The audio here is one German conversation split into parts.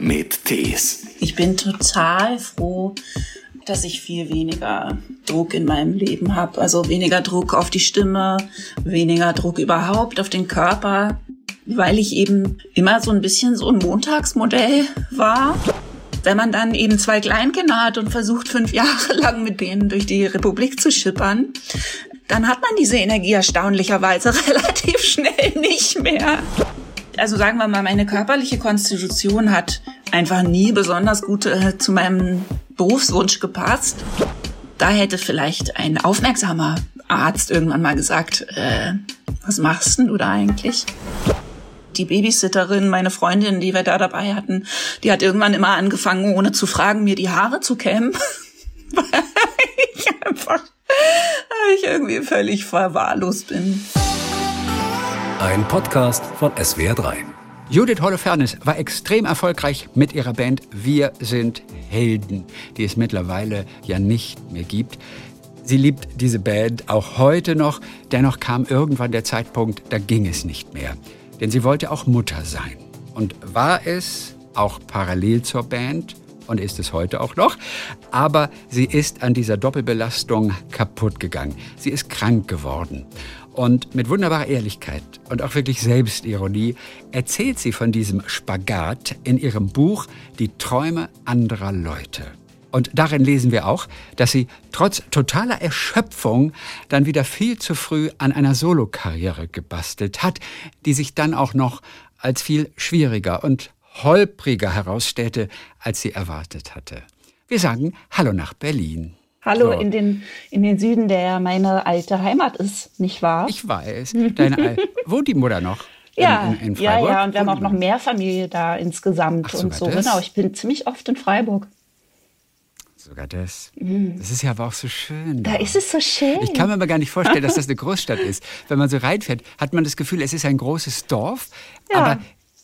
mit Tees. Ich bin total froh, dass ich viel weniger Druck in meinem Leben habe. Also weniger Druck auf die Stimme, weniger Druck überhaupt auf den Körper, weil ich eben immer so ein bisschen so ein Montagsmodell war. Wenn man dann eben zwei Kleinkinder hat und versucht, fünf Jahre lang mit denen durch die Republik zu schippern, dann hat man diese Energie erstaunlicherweise relativ schnell nicht mehr. Also sagen wir mal, meine körperliche Konstitution hat einfach nie besonders gut äh, zu meinem Berufswunsch gepasst. Da hätte vielleicht ein aufmerksamer Arzt irgendwann mal gesagt, äh, was machst denn du da eigentlich? Die Babysitterin, meine Freundin, die wir da dabei hatten, die hat irgendwann immer angefangen, ohne zu fragen, mir die Haare zu kämmen. Weil ich einfach, weil ich irgendwie völlig verwahrlost bin. Ein Podcast von SWR3. Judith Holofernes war extrem erfolgreich mit ihrer Band Wir sind Helden, die es mittlerweile ja nicht mehr gibt. Sie liebt diese Band auch heute noch, dennoch kam irgendwann der Zeitpunkt, da ging es nicht mehr. Denn sie wollte auch Mutter sein. Und war es auch parallel zur Band und ist es heute auch noch. Aber sie ist an dieser Doppelbelastung kaputt gegangen. Sie ist krank geworden. Und mit wunderbarer Ehrlichkeit und auch wirklich Selbstironie erzählt sie von diesem Spagat in ihrem Buch Die Träume anderer Leute. Und darin lesen wir auch, dass sie trotz totaler Erschöpfung dann wieder viel zu früh an einer Solokarriere gebastelt hat, die sich dann auch noch als viel schwieriger und holpriger herausstellte, als sie erwartet hatte. Wir sagen Hallo nach Berlin. Hallo so. in, den, in den Süden, der meine alte Heimat ist, nicht wahr? Ich weiß. Deine Al Wohnt die Mutter noch? Ja, in, in, in ja, ja, und wir haben auch noch mehr Familie da insgesamt Ach, und so. Das? Genau, ich bin ziemlich oft in Freiburg. Sogar das. Mhm. Das ist ja aber auch so schön. Da, da ist es so schön. Ich kann mir aber gar nicht vorstellen, dass das eine Großstadt ist. Wenn man so reinfährt, hat man das Gefühl, es ist ein großes Dorf. Ja. Aber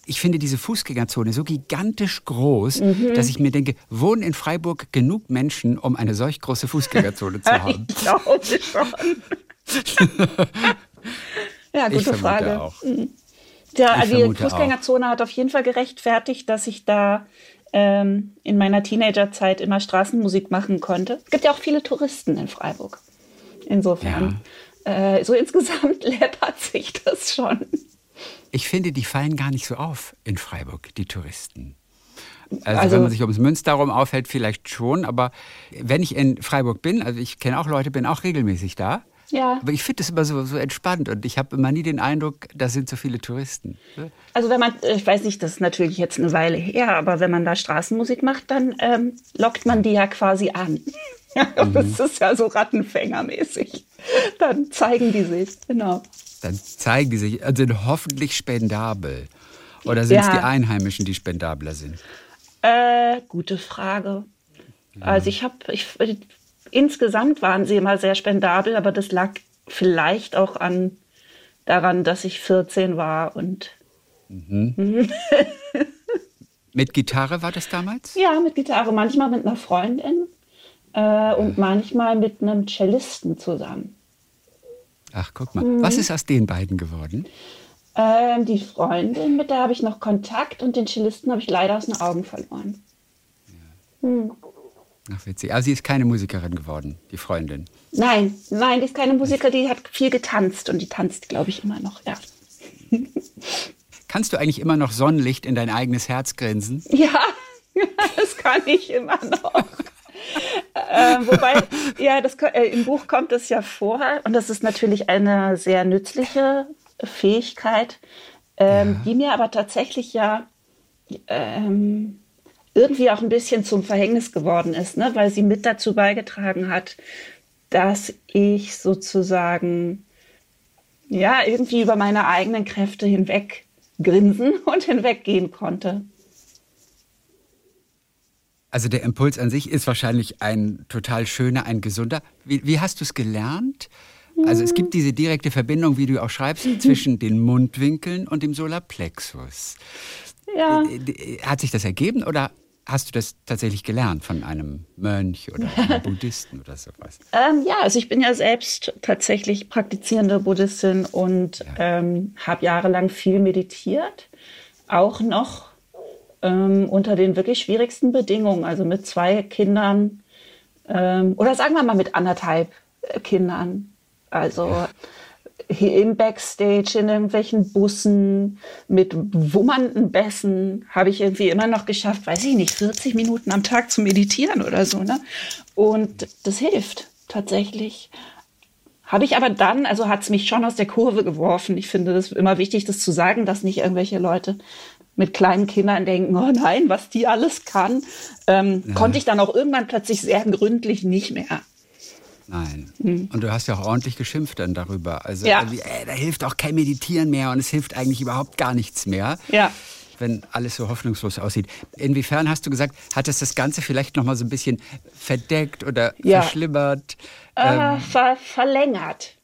ich finde diese Fußgängerzone so gigantisch groß, mhm. dass ich mir denke, wohnen in Freiburg genug Menschen, um eine solch große Fußgängerzone zu haben? ich glaube schon. ja, gute Frage. Auch. Mhm. Ja, also die Fußgängerzone auch. hat auf jeden Fall gerechtfertigt, dass ich da ähm, in meiner Teenagerzeit immer Straßenmusik machen konnte. Es gibt ja auch viele Touristen in Freiburg. Insofern. Ja. Äh, so insgesamt läppert sich das schon. Ich finde, die fallen gar nicht so auf in Freiburg, die Touristen. Also, also, wenn man sich ums Münster aufhält, vielleicht schon. Aber wenn ich in Freiburg bin, also ich kenne auch Leute, bin auch regelmäßig da. Ja. Aber ich finde das immer so, so entspannt und ich habe immer nie den Eindruck, da sind so viele Touristen. Also wenn man, ich weiß nicht, das ist natürlich jetzt eine Weile her, aber wenn man da Straßenmusik macht, dann ähm, lockt man die ja quasi an. mhm. Das ist ja so Rattenfängermäßig. Dann zeigen die sich, genau dann zeigen die sich, also sind hoffentlich spendabel. Oder sind ja. es die Einheimischen, die spendabler sind? Äh, gute Frage. Ja. Also ich habe, ich, insgesamt waren sie immer sehr spendabel, aber das lag vielleicht auch an daran, dass ich 14 war und mhm. mit Gitarre war das damals? Ja, mit Gitarre. Manchmal mit einer Freundin äh, und manchmal mit einem Cellisten zusammen. Ach, guck mal. Mhm. Was ist aus den beiden geworden? Ähm, die Freundin, mit der habe ich noch Kontakt und den Cellisten habe ich leider aus den Augen verloren. Ja. Hm. Ach, witzig. Also sie ist keine Musikerin geworden, die Freundin. Nein, nein, die ist keine Musikerin, die hat viel getanzt und die tanzt, glaube ich, immer noch, ja. Kannst du eigentlich immer noch Sonnenlicht in dein eigenes Herz grinsen? Ja, das kann ich immer noch äh, wobei, ja, das, äh, im Buch kommt es ja vor und das ist natürlich eine sehr nützliche Fähigkeit, ähm, ja. die mir aber tatsächlich ja ähm, irgendwie auch ein bisschen zum Verhängnis geworden ist, ne? weil sie mit dazu beigetragen hat, dass ich sozusagen ja irgendwie über meine eigenen Kräfte hinweg grinsen und hinweggehen konnte. Also der Impuls an sich ist wahrscheinlich ein total schöner, ein gesunder. Wie, wie hast du es gelernt? Also es gibt diese direkte Verbindung, wie du auch schreibst, mhm. zwischen den Mundwinkeln und dem Solarplexus. Ja. Äh, äh, hat sich das ergeben oder hast du das tatsächlich gelernt von einem Mönch oder einem Buddhisten oder sowas? Ähm, ja, also ich bin ja selbst tatsächlich praktizierende Buddhistin und ja. ähm, habe jahrelang viel meditiert, auch noch ähm, unter den wirklich schwierigsten Bedingungen, also mit zwei Kindern ähm, oder sagen wir mal mit anderthalb äh, Kindern. Also hier im Backstage, in irgendwelchen Bussen, mit wummernden Bässen habe ich irgendwie immer noch geschafft, weiß ich nicht, 40 Minuten am Tag zu meditieren oder so. Ne? Und das hilft tatsächlich. Habe ich aber dann, also hat es mich schon aus der Kurve geworfen. Ich finde das immer wichtig, das zu sagen, dass nicht irgendwelche Leute mit kleinen Kindern denken, oh nein, was die alles kann, ähm, ja. konnte ich dann auch irgendwann plötzlich sehr gründlich nicht mehr. Nein. Mhm. Und du hast ja auch ordentlich geschimpft dann darüber. Also ja. äh, da hilft auch kein Meditieren mehr und es hilft eigentlich überhaupt gar nichts mehr. Ja. Wenn alles so hoffnungslos aussieht. Inwiefern hast du gesagt, hat es das Ganze vielleicht noch mal so ein bisschen verdeckt oder ja. verschlimmert? Äh, ähm, ver verlängert.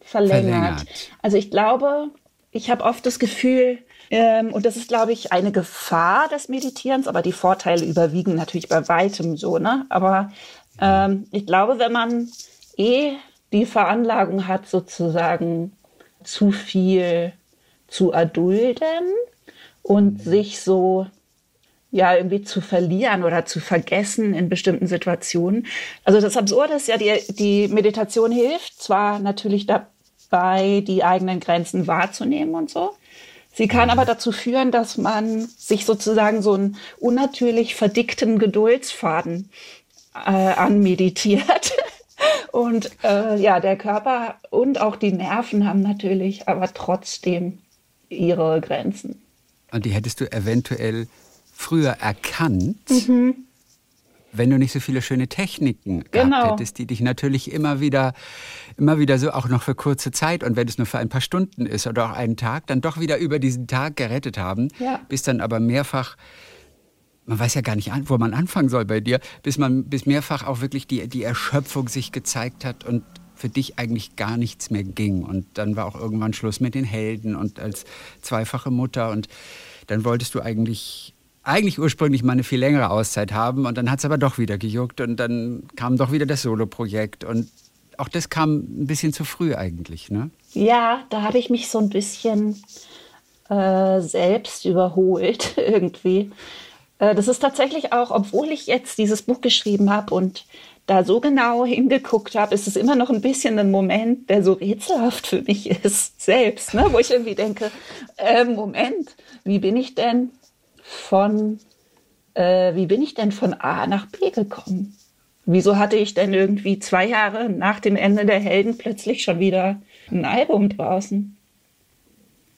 verlängert. Verlängert. Also ich glaube, ich habe oft das Gefühl, ähm, und das ist, glaube ich, eine Gefahr des Meditierens, aber die Vorteile überwiegen natürlich bei weitem so. Ne? Aber ähm, ich glaube, wenn man eh die Veranlagung hat, sozusagen zu viel zu erdulden und mhm. sich so ja irgendwie zu verlieren oder zu vergessen in bestimmten Situationen. Also das Absurde ist ja, die, die Meditation hilft zwar natürlich dabei, die eigenen Grenzen wahrzunehmen und so. Sie kann aber dazu führen, dass man sich sozusagen so einen unnatürlich verdickten Geduldsfaden äh, anmeditiert. Und äh, ja, der Körper und auch die Nerven haben natürlich aber trotzdem ihre Grenzen. Und die hättest du eventuell früher erkannt, mhm. Wenn du nicht so viele schöne Techniken genau. gehabt hättest, die dich natürlich immer wieder, immer wieder so auch noch für kurze Zeit und wenn es nur für ein paar Stunden ist oder auch einen Tag, dann doch wieder über diesen Tag gerettet haben, ja. bis dann aber mehrfach man weiß ja gar nicht, wo man anfangen soll bei dir, bis man bis mehrfach auch wirklich die, die Erschöpfung sich gezeigt hat und für dich eigentlich gar nichts mehr ging. Und dann war auch irgendwann Schluss mit den Helden und als zweifache Mutter. Und dann wolltest du eigentlich, eigentlich ursprünglich mal eine viel längere Auszeit haben. Und dann hat es aber doch wieder gejuckt. Und dann kam doch wieder das Solo-Projekt. Und auch das kam ein bisschen zu früh eigentlich, ne? Ja, da habe ich mich so ein bisschen äh, selbst überholt irgendwie. Äh, das ist tatsächlich auch, obwohl ich jetzt dieses Buch geschrieben habe und da so genau hingeguckt habe, ist es immer noch ein bisschen ein Moment, der so rätselhaft für mich ist, selbst, ne? wo ich irgendwie denke, äh, Moment, wie bin ich denn von, äh, wie bin ich denn von A nach B gekommen? Wieso hatte ich denn irgendwie zwei Jahre nach dem Ende der Helden plötzlich schon wieder ein Album draußen?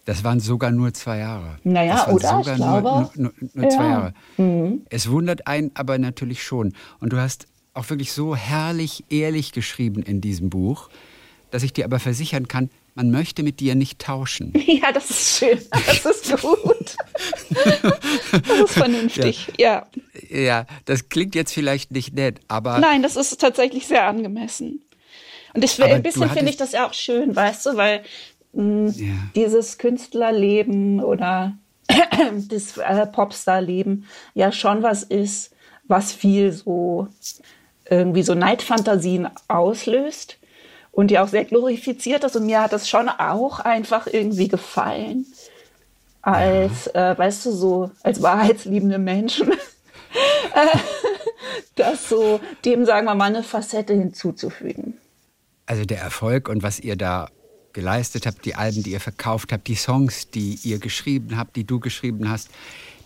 Das waren sogar nur zwei Jahre. Naja, oder? Sogar ich glaube. Nur, nur, nur ja. zwei Jahre. Mhm. Es wundert einen aber natürlich schon. Und du hast auch wirklich so herrlich, ehrlich geschrieben in diesem Buch, dass ich dir aber versichern kann, man möchte mit dir nicht tauschen. Ja, das ist schön. Das ist gut. das ist vernünftig, ja. ja. Ja, das klingt jetzt vielleicht nicht nett, aber. Nein, das ist tatsächlich sehr angemessen. Und ich, ein bisschen finde ich das ja auch schön, weißt du, weil ja. dieses Künstlerleben oder das äh, Popstarleben ja schon was ist, was viel so irgendwie so Neidfantasien auslöst und ja auch sehr glorifiziert ist. Und mir hat das schon auch einfach irgendwie gefallen, als, ja. äh, weißt du, so als wahrheitsliebende Menschen, äh, das so dem, sagen wir mal, eine Facette hinzuzufügen. Also der Erfolg und was ihr da geleistet habt, die Alben, die ihr verkauft habt, die Songs, die ihr geschrieben habt, die du geschrieben hast,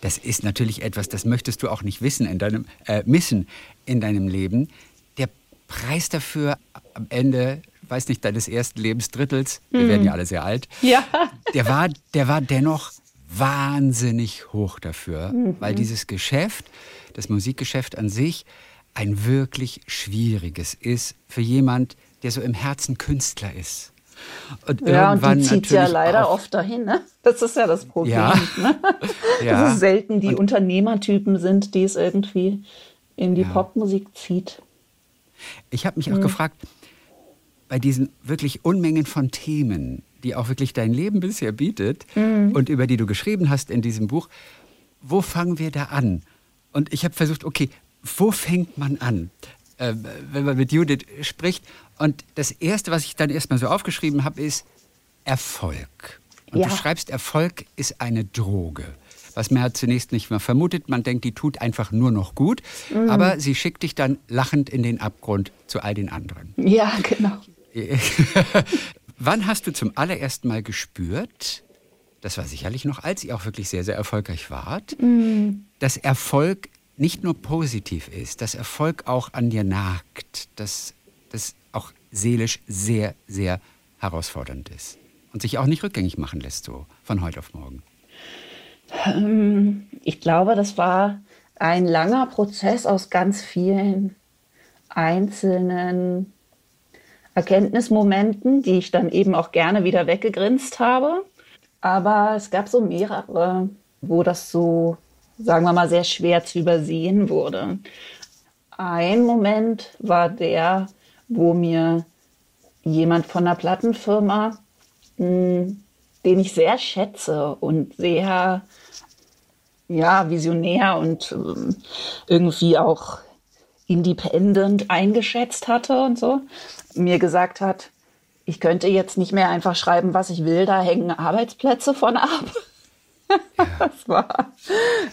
das ist natürlich etwas, das möchtest du auch nicht wissen in deinem, äh, missen in deinem Leben. Der Preis dafür am Ende, weiß nicht, deines ersten Lebensdrittels, wir hm. werden ja alle sehr alt, ja. der, war, der war dennoch wahnsinnig hoch dafür, mhm. weil dieses Geschäft, das Musikgeschäft an sich, ein wirklich schwieriges ist für jemand, der so im Herzen Künstler ist. Und ja, und die zieht ja leider oft dahin. Ne? Das ist ja das Problem. Ja. Ne? ja. Dass es selten die und, Unternehmertypen sind, die es irgendwie in die ja. Popmusik zieht. Ich habe mich auch mhm. gefragt, bei diesen wirklich Unmengen von Themen, die auch wirklich dein Leben bisher bietet mhm. und über die du geschrieben hast in diesem Buch, wo fangen wir da an? Und ich habe versucht, okay, wo fängt man an? äh, wenn man mit Judith spricht. Und das Erste, was ich dann erstmal so aufgeschrieben habe, ist Erfolg. Und ja. du schreibst, Erfolg ist eine Droge. was man zunächst nicht mehr vermutet. Man denkt, die tut einfach nur noch gut. Mhm. Aber sie schickt dich dann lachend in den Abgrund zu all den anderen. Ja, genau. Wann hast du zum allerersten Mal gespürt, das war sicherlich noch, als ihr auch wirklich sehr, sehr erfolgreich wart, mhm. dass Erfolg nicht nur positiv ist, dass Erfolg auch an dir nagt, dass das auch seelisch sehr, sehr herausfordernd ist und sich auch nicht rückgängig machen lässt, so von heute auf morgen? Ähm, ich glaube, das war ein langer Prozess aus ganz vielen einzelnen Erkenntnismomenten, die ich dann eben auch gerne wieder weggegrinst habe. Aber es gab so mehrere, wo das so, sagen wir mal, sehr schwer zu übersehen wurde. Ein Moment war der, wo mir jemand von der Plattenfirma, hm, den ich sehr schätze und sehr ja, visionär und ähm, irgendwie auch independent eingeschätzt hatte und so, mir gesagt hat, ich könnte jetzt nicht mehr einfach schreiben, was ich will, da hängen Arbeitsplätze von ab. das war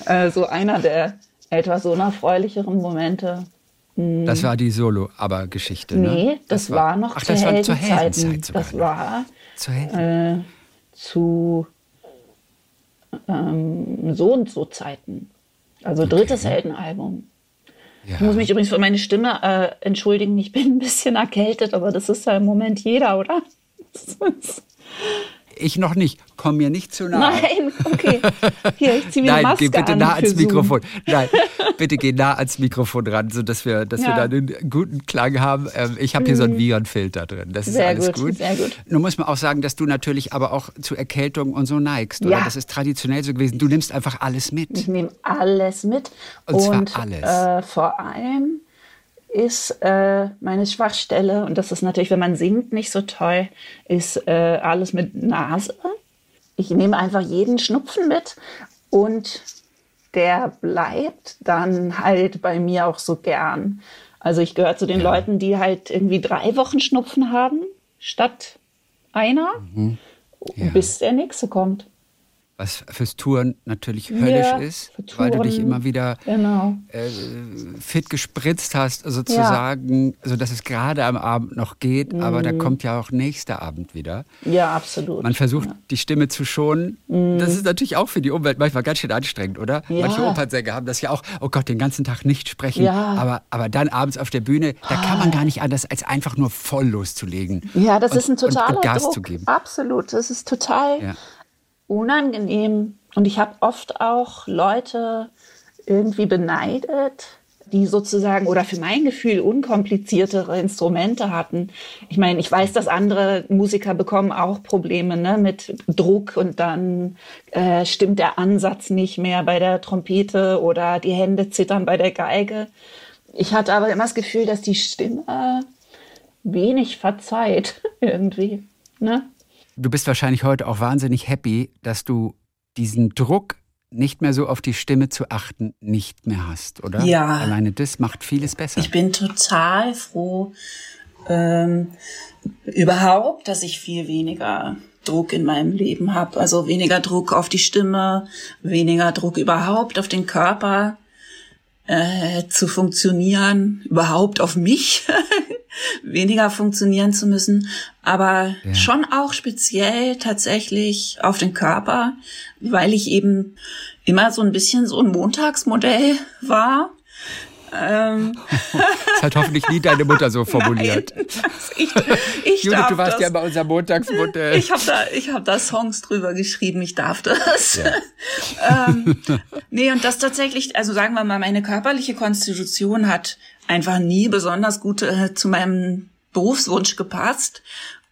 äh, so einer der etwas unerfreulicheren Momente. Hm. Das war die Solo-Aber-Geschichte, ne? Nee, das, das war, war, noch ach, das war zur Heldenzeit sogar. Das war zur Helden. äh, zu ähm, so und so Zeiten. Also okay. drittes Heldenalbum. Ja. Ich muss mich übrigens für meine Stimme äh, entschuldigen. Ich bin ein bisschen erkältet, aber das ist ja im Moment jeder, oder? Ich noch nicht. Komm mir nicht zu nahe. Nein, okay. Hier, ich ziehe mir Nein, Maske geh bitte nah ans Mikrofon. Nein, bitte geh nah ans Mikrofon ran, sodass wir, dass ja. wir da einen guten Klang haben. Ähm, ich habe hier so einen mhm. Virenfilter drin. Das ist sehr alles gut, gut. Sehr gut. Nun muss man auch sagen, dass du natürlich aber auch zu Erkältung und so neigst. Oder? Ja. Das ist traditionell so gewesen. Du nimmst einfach alles mit. Ich nehme alles mit. Und, und zwar alles. Äh, vor allem ist äh, meine Schwachstelle, und das ist natürlich, wenn man singt, nicht so toll, ist äh, alles mit Nase. Ich nehme einfach jeden Schnupfen mit und der bleibt dann halt bei mir auch so gern. Also ich gehöre zu den ja. Leuten, die halt irgendwie drei Wochen Schnupfen haben, statt einer, mhm. ja. bis der nächste kommt was fürs Touren natürlich höllisch ja, ist, weil du dich immer wieder genau. äh, fit gespritzt hast, sozusagen, ja. so dass es gerade am Abend noch geht, mhm. aber da kommt ja auch nächster Abend wieder. Ja, absolut. Man versucht, ja. die Stimme zu schonen. Mhm. Das ist natürlich auch für die Umwelt manchmal ganz schön anstrengend, oder? Manche Opernsänger haben das ja auch, oh Gott, den ganzen Tag nicht sprechen, aber, aber dann abends auf der Bühne, da kann man gar nicht anders, als einfach nur voll loszulegen. Ja, das und, ist ein totaler und, und Gas Druck. zu geben. Absolut, das ist total unangenehm. Und ich habe oft auch Leute irgendwie beneidet, die sozusagen oder für mein Gefühl unkompliziertere Instrumente hatten. Ich meine, ich weiß, dass andere Musiker bekommen auch Probleme ne, mit Druck und dann äh, stimmt der Ansatz nicht mehr bei der Trompete oder die Hände zittern bei der Geige. Ich hatte aber immer das Gefühl, dass die Stimme wenig verzeiht irgendwie. Ne? Du bist wahrscheinlich heute auch wahnsinnig happy, dass du diesen Druck, nicht mehr so auf die Stimme zu achten, nicht mehr hast, oder? Ja. Alleine das macht vieles besser. Ich bin total froh, ähm, überhaupt, dass ich viel weniger Druck in meinem Leben habe. Also weniger Druck auf die Stimme, weniger Druck überhaupt auf den Körper äh, zu funktionieren, überhaupt auf mich weniger funktionieren zu müssen, aber ja. schon auch speziell tatsächlich auf den Körper, weil ich eben immer so ein bisschen so ein Montagsmodell war. Ähm. Das hat hoffentlich nie deine Mutter so formuliert. Nein, ich, ich Judith, du warst das. ja bei unser Montagsmodell. Ich habe da, ich hab da Songs drüber geschrieben, ich darf das. Ja. ähm, nee, und das tatsächlich, also sagen wir mal, meine körperliche Konstitution hat einfach nie besonders gut äh, zu meinem Berufswunsch gepasst.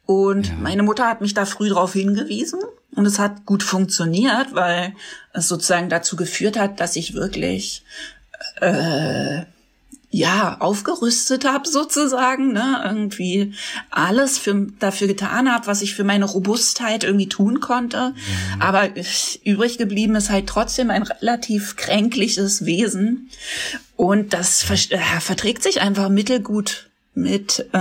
Und ja. meine Mutter hat mich da früh darauf hingewiesen und es hat gut funktioniert, weil es sozusagen dazu geführt hat, dass ich wirklich äh, ja aufgerüstet habe sozusagen, ne, irgendwie alles für, dafür getan habe, was ich für meine Robustheit irgendwie tun konnte. Ja. Aber übrig geblieben ist halt trotzdem ein relativ kränkliches Wesen und das ver äh, verträgt sich einfach mittelgut mit, ähm,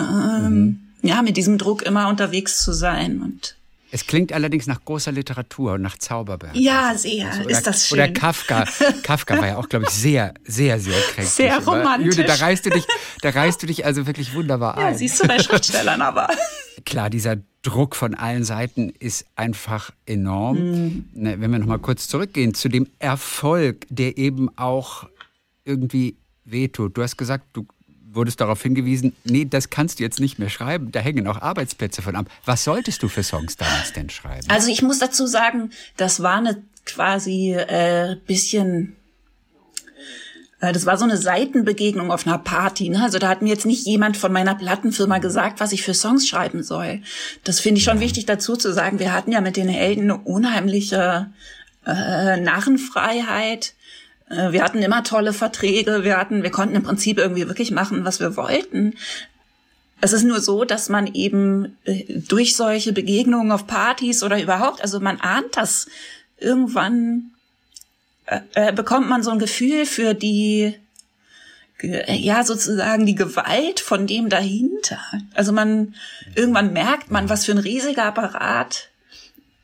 mhm. ja, mit diesem Druck immer unterwegs zu sein und Es klingt allerdings nach großer Literatur und nach Zauberberg. Ja, sehr. Also, ist das schön. Oder Kafka. Kafka war ja auch, glaube ich, sehr, sehr, sehr kränklich. Sehr romantisch. Jude, da reißt du dich, da reißt du dich also wirklich wunderbar ja, ein. siehst du bei Schriftstellern aber. Klar, dieser Druck von allen Seiten ist einfach enorm. Mhm. Ne, Wenn wir noch mal kurz zurückgehen zu dem Erfolg, der eben auch irgendwie wehtut. Du hast gesagt, du wurdest darauf hingewiesen, nee, das kannst du jetzt nicht mehr schreiben, da hängen auch Arbeitsplätze von ab. Was solltest du für Songs damals denn schreiben? Also ich muss dazu sagen, das war eine quasi äh, bisschen äh, das war so eine Seitenbegegnung auf einer Party. Ne? Also da hat mir jetzt nicht jemand von meiner Plattenfirma gesagt, was ich für Songs schreiben soll. Das finde ich schon wichtig dazu zu sagen. Wir hatten ja mit den Helden eine unheimliche äh, Narrenfreiheit. Äh, Wir hatten immer tolle Verträge. Wir hatten, wir konnten im Prinzip irgendwie wirklich machen, was wir wollten. Es ist nur so, dass man eben äh, durch solche Begegnungen auf Partys oder überhaupt, also man ahnt das irgendwann äh, bekommt man so ein Gefühl für die, äh, ja, sozusagen die Gewalt von dem dahinter. Also man, irgendwann merkt man, was für ein riesiger Apparat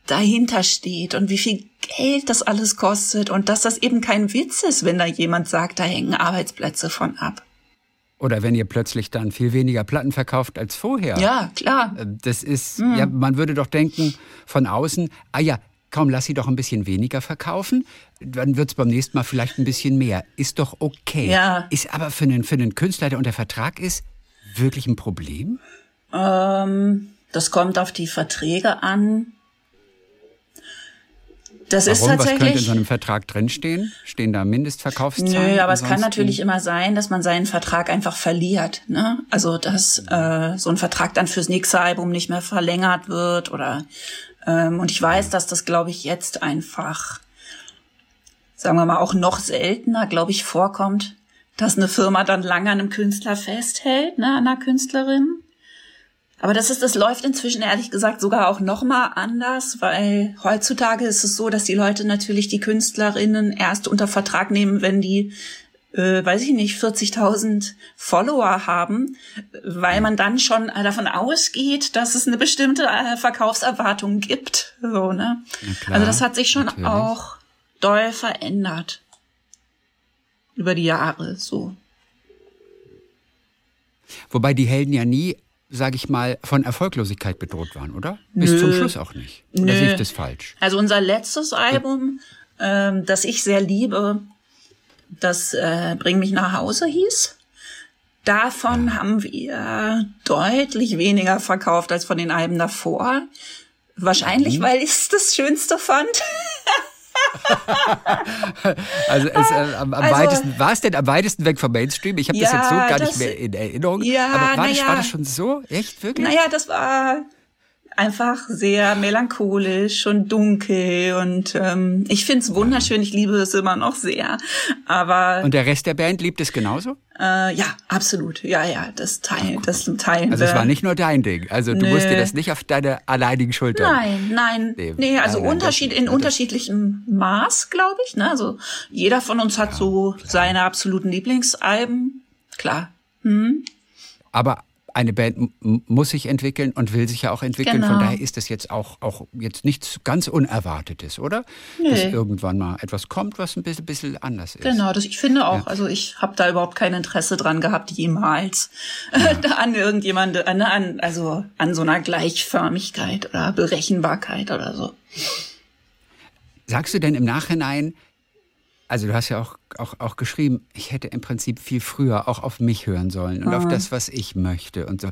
dahinter steht und wie viel Geld das alles kostet und dass das eben kein Witz ist, wenn da jemand sagt, da hängen Arbeitsplätze von ab. Oder wenn ihr plötzlich dann viel weniger Platten verkauft als vorher. Ja, klar. Äh, Das ist, ja, man würde doch denken von außen, ah ja, komm, lass sie doch ein bisschen weniger verkaufen, dann wird's beim nächsten Mal vielleicht ein bisschen mehr. Ist doch okay. Ja. Ist aber für einen, für einen Künstler, der unter Vertrag ist, wirklich ein Problem? Ähm, das kommt auf die Verträge an. Das ist Warum? Was könnte in tatsächlich. so einem Vertrag drinstehen? Stehen da Mindestverkaufszahlen? Nö, aber es kann natürlich immer sein, dass man seinen Vertrag einfach verliert. Ne? Also dass äh, so ein Vertrag dann fürs nächste Album nicht mehr verlängert wird oder ähm, und ich weiß, dass das, glaube ich, jetzt einfach, sagen wir mal, auch noch seltener, glaube ich, vorkommt, dass eine Firma dann lange an einem Künstler festhält, ne, an einer Künstlerin. Aber das ist, das läuft inzwischen ehrlich gesagt sogar auch noch mal anders, weil heutzutage ist es so, dass die Leute natürlich die Künstlerinnen erst unter Vertrag nehmen, wenn die, äh, weiß ich nicht, 40.000 Follower haben, weil man dann schon davon ausgeht, dass es eine bestimmte äh, Verkaufserwartung gibt. So, ne? Klar, also das hat sich schon natürlich. auch doll verändert über die Jahre. So. Wobei die Helden ja nie, sage ich mal, von Erfolglosigkeit bedroht waren, oder? Bis Nö. zum Schluss auch nicht. Oder Nö. sehe ich das falsch? Also unser letztes Album, ähm, das ich sehr liebe, das äh, Bring mich nach Hause hieß. Davon haben wir deutlich weniger verkauft als von den Alben davor. Wahrscheinlich, weil ich es das Schönste fand. Also, es, äh, am, am Also- weitesten, war es denn am weitesten weg vom Mainstream? Ich habe das Ja, jetzt so gar das- nicht mehr in Erinnerung. Ja, aber war, das, ja. war das schon so? Echt, wirklich? Naja, das war einfach sehr melancholisch und dunkel und ähm, ich find's wunderschön. Ich liebe es immer noch sehr. Aber Und der Rest der Band liebt es genauso? äh, ja, absolut. Ja, ja, das teilen, das teilen Also es war nicht nur dein Ding. Also du Nö. musst dir das nicht auf deine alleinigen Schultern. Nein, nein, Nee, nee, also nein, Unterschied das- in das- unterschiedlichem Maß, glaube ich. Ne? Also jeder von uns hat so seine absoluten Lieblingsalben. Klar. Aber eine Band muss sich entwickeln und will sich ja auch entwickeln. Von Genau. daher ist das jetzt auch, auch jetzt nichts ganz Unerwartetes, oder? Nee. Dass irgendwann mal etwas kommt, was ein bisschen, bisschen anders ist. Genau, das ich finde auch. Also ich habe da überhaupt kein Interesse dran gehabt, jemals an irgendjemand, an, an, also an so einer Gleichförmigkeit oder Berechenbarkeit oder so. Sagst du denn im Nachhinein, also du hast ja auch, auch, auch geschrieben, ich hätte im Prinzip viel früher auch auf mich hören sollen und auf das, was ich möchte und so.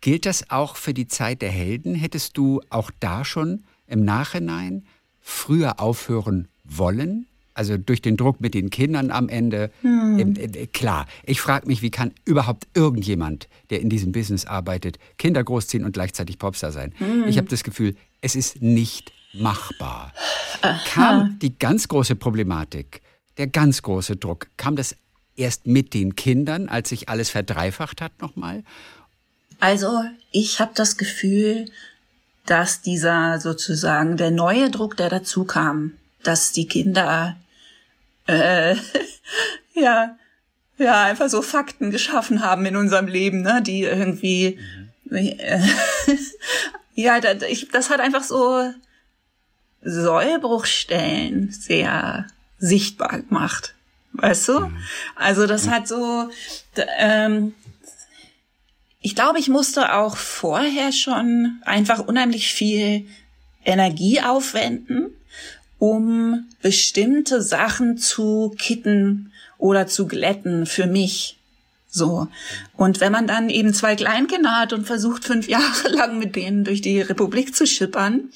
Gilt das auch für die Zeit der Helden? Hättest du auch da schon im Nachhinein früher aufhören wollen? Also durch den Druck mit den Kindern am Ende. Äh, klar, ich frage mich, wie kann überhaupt irgendjemand, der in diesem Business arbeitet, Kinder großziehen und gleichzeitig Popstar sein? Ich habe das Gefühl, es ist nicht machbar. Kam die ganz große Problematik, der ganz große Druck, kam das erst mit den Kindern, als sich alles verdreifacht hat nochmal? Also ich habe das Gefühl, dass dieser sozusagen der neue Druck, der dazu kam, dass die Kinder äh, ja ja einfach so Fakten geschaffen haben in unserem Leben, ne, die irgendwie äh, Ja, das, ich, das hat einfach so Sollbruchstellen sehr sichtbar gemacht. Weißt du? Mhm. Also das hat so, ähm, ich glaube, ich musste auch vorher schon einfach unheimlich viel Energie aufwenden, um bestimmte Sachen zu kitten oder zu glätten für mich. So. Und wenn man dann eben zwei Kleinkinder hat und versucht, fünf Jahre lang mit denen durch die Republik zu schippern,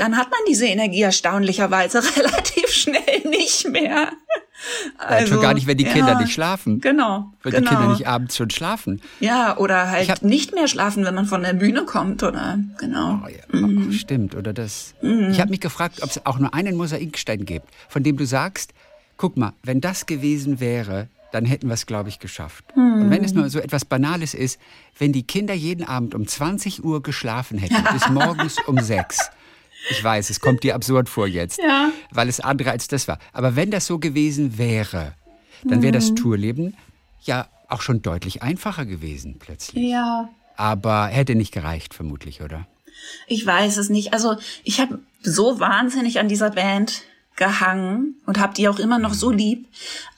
dann hat man diese Energie erstaunlicherweise relativ schnell nicht mehr. Also, schon gar nicht, wenn die Kinder ja, nicht schlafen. Genau. Wenn genau. die Kinder nicht abends schon schlafen. Ja, oder halt hab, nicht mehr schlafen, wenn man von der Bühne kommt, oder? Genau. Oh, ja. mhm. oh, stimmt, oder das. Mhm. Ich habe mich gefragt, ob es auch nur einen Mosaikstein gibt, von dem du sagst, guck mal, wenn das gewesen wäre, dann hätten wir es, glaube ich, geschafft. Mhm. Und wenn es nur so etwas Banales ist, wenn die Kinder jeden Abend um 20 Uhr geschlafen hätten, bis morgens um 6 ich weiß, es kommt dir absurd vor jetzt, ja. weil es andere als das war. Aber wenn das so gewesen wäre, dann wäre das mhm. Tourleben ja auch schon deutlich einfacher gewesen plötzlich. Ja. Aber hätte nicht gereicht, vermutlich, oder? Ich weiß es nicht. Also ich habe so wahnsinnig an dieser Band gehangen und habe die auch immer noch so lieb.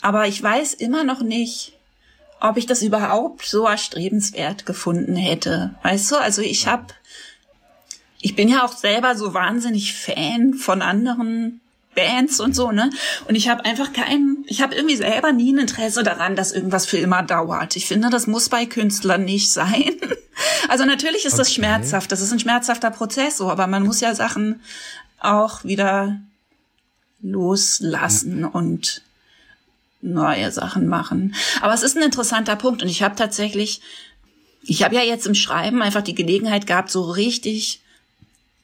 Aber ich weiß immer noch nicht, ob ich das überhaupt so erstrebenswert gefunden hätte. Weißt du, also ich habe ich bin ja auch selber so wahnsinnig Fan von anderen Bands und so, ne? Und ich habe einfach kein, ich habe irgendwie selber nie ein Interesse daran, dass irgendwas für immer dauert. Ich finde, das muss bei Künstlern nicht sein. Also natürlich ist okay. das schmerzhaft, das ist ein schmerzhafter Prozess, so, aber man muss ja Sachen auch wieder loslassen ja. und neue Sachen machen. Aber es ist ein interessanter Punkt und ich habe tatsächlich, ich habe ja jetzt im Schreiben einfach die Gelegenheit gehabt, so richtig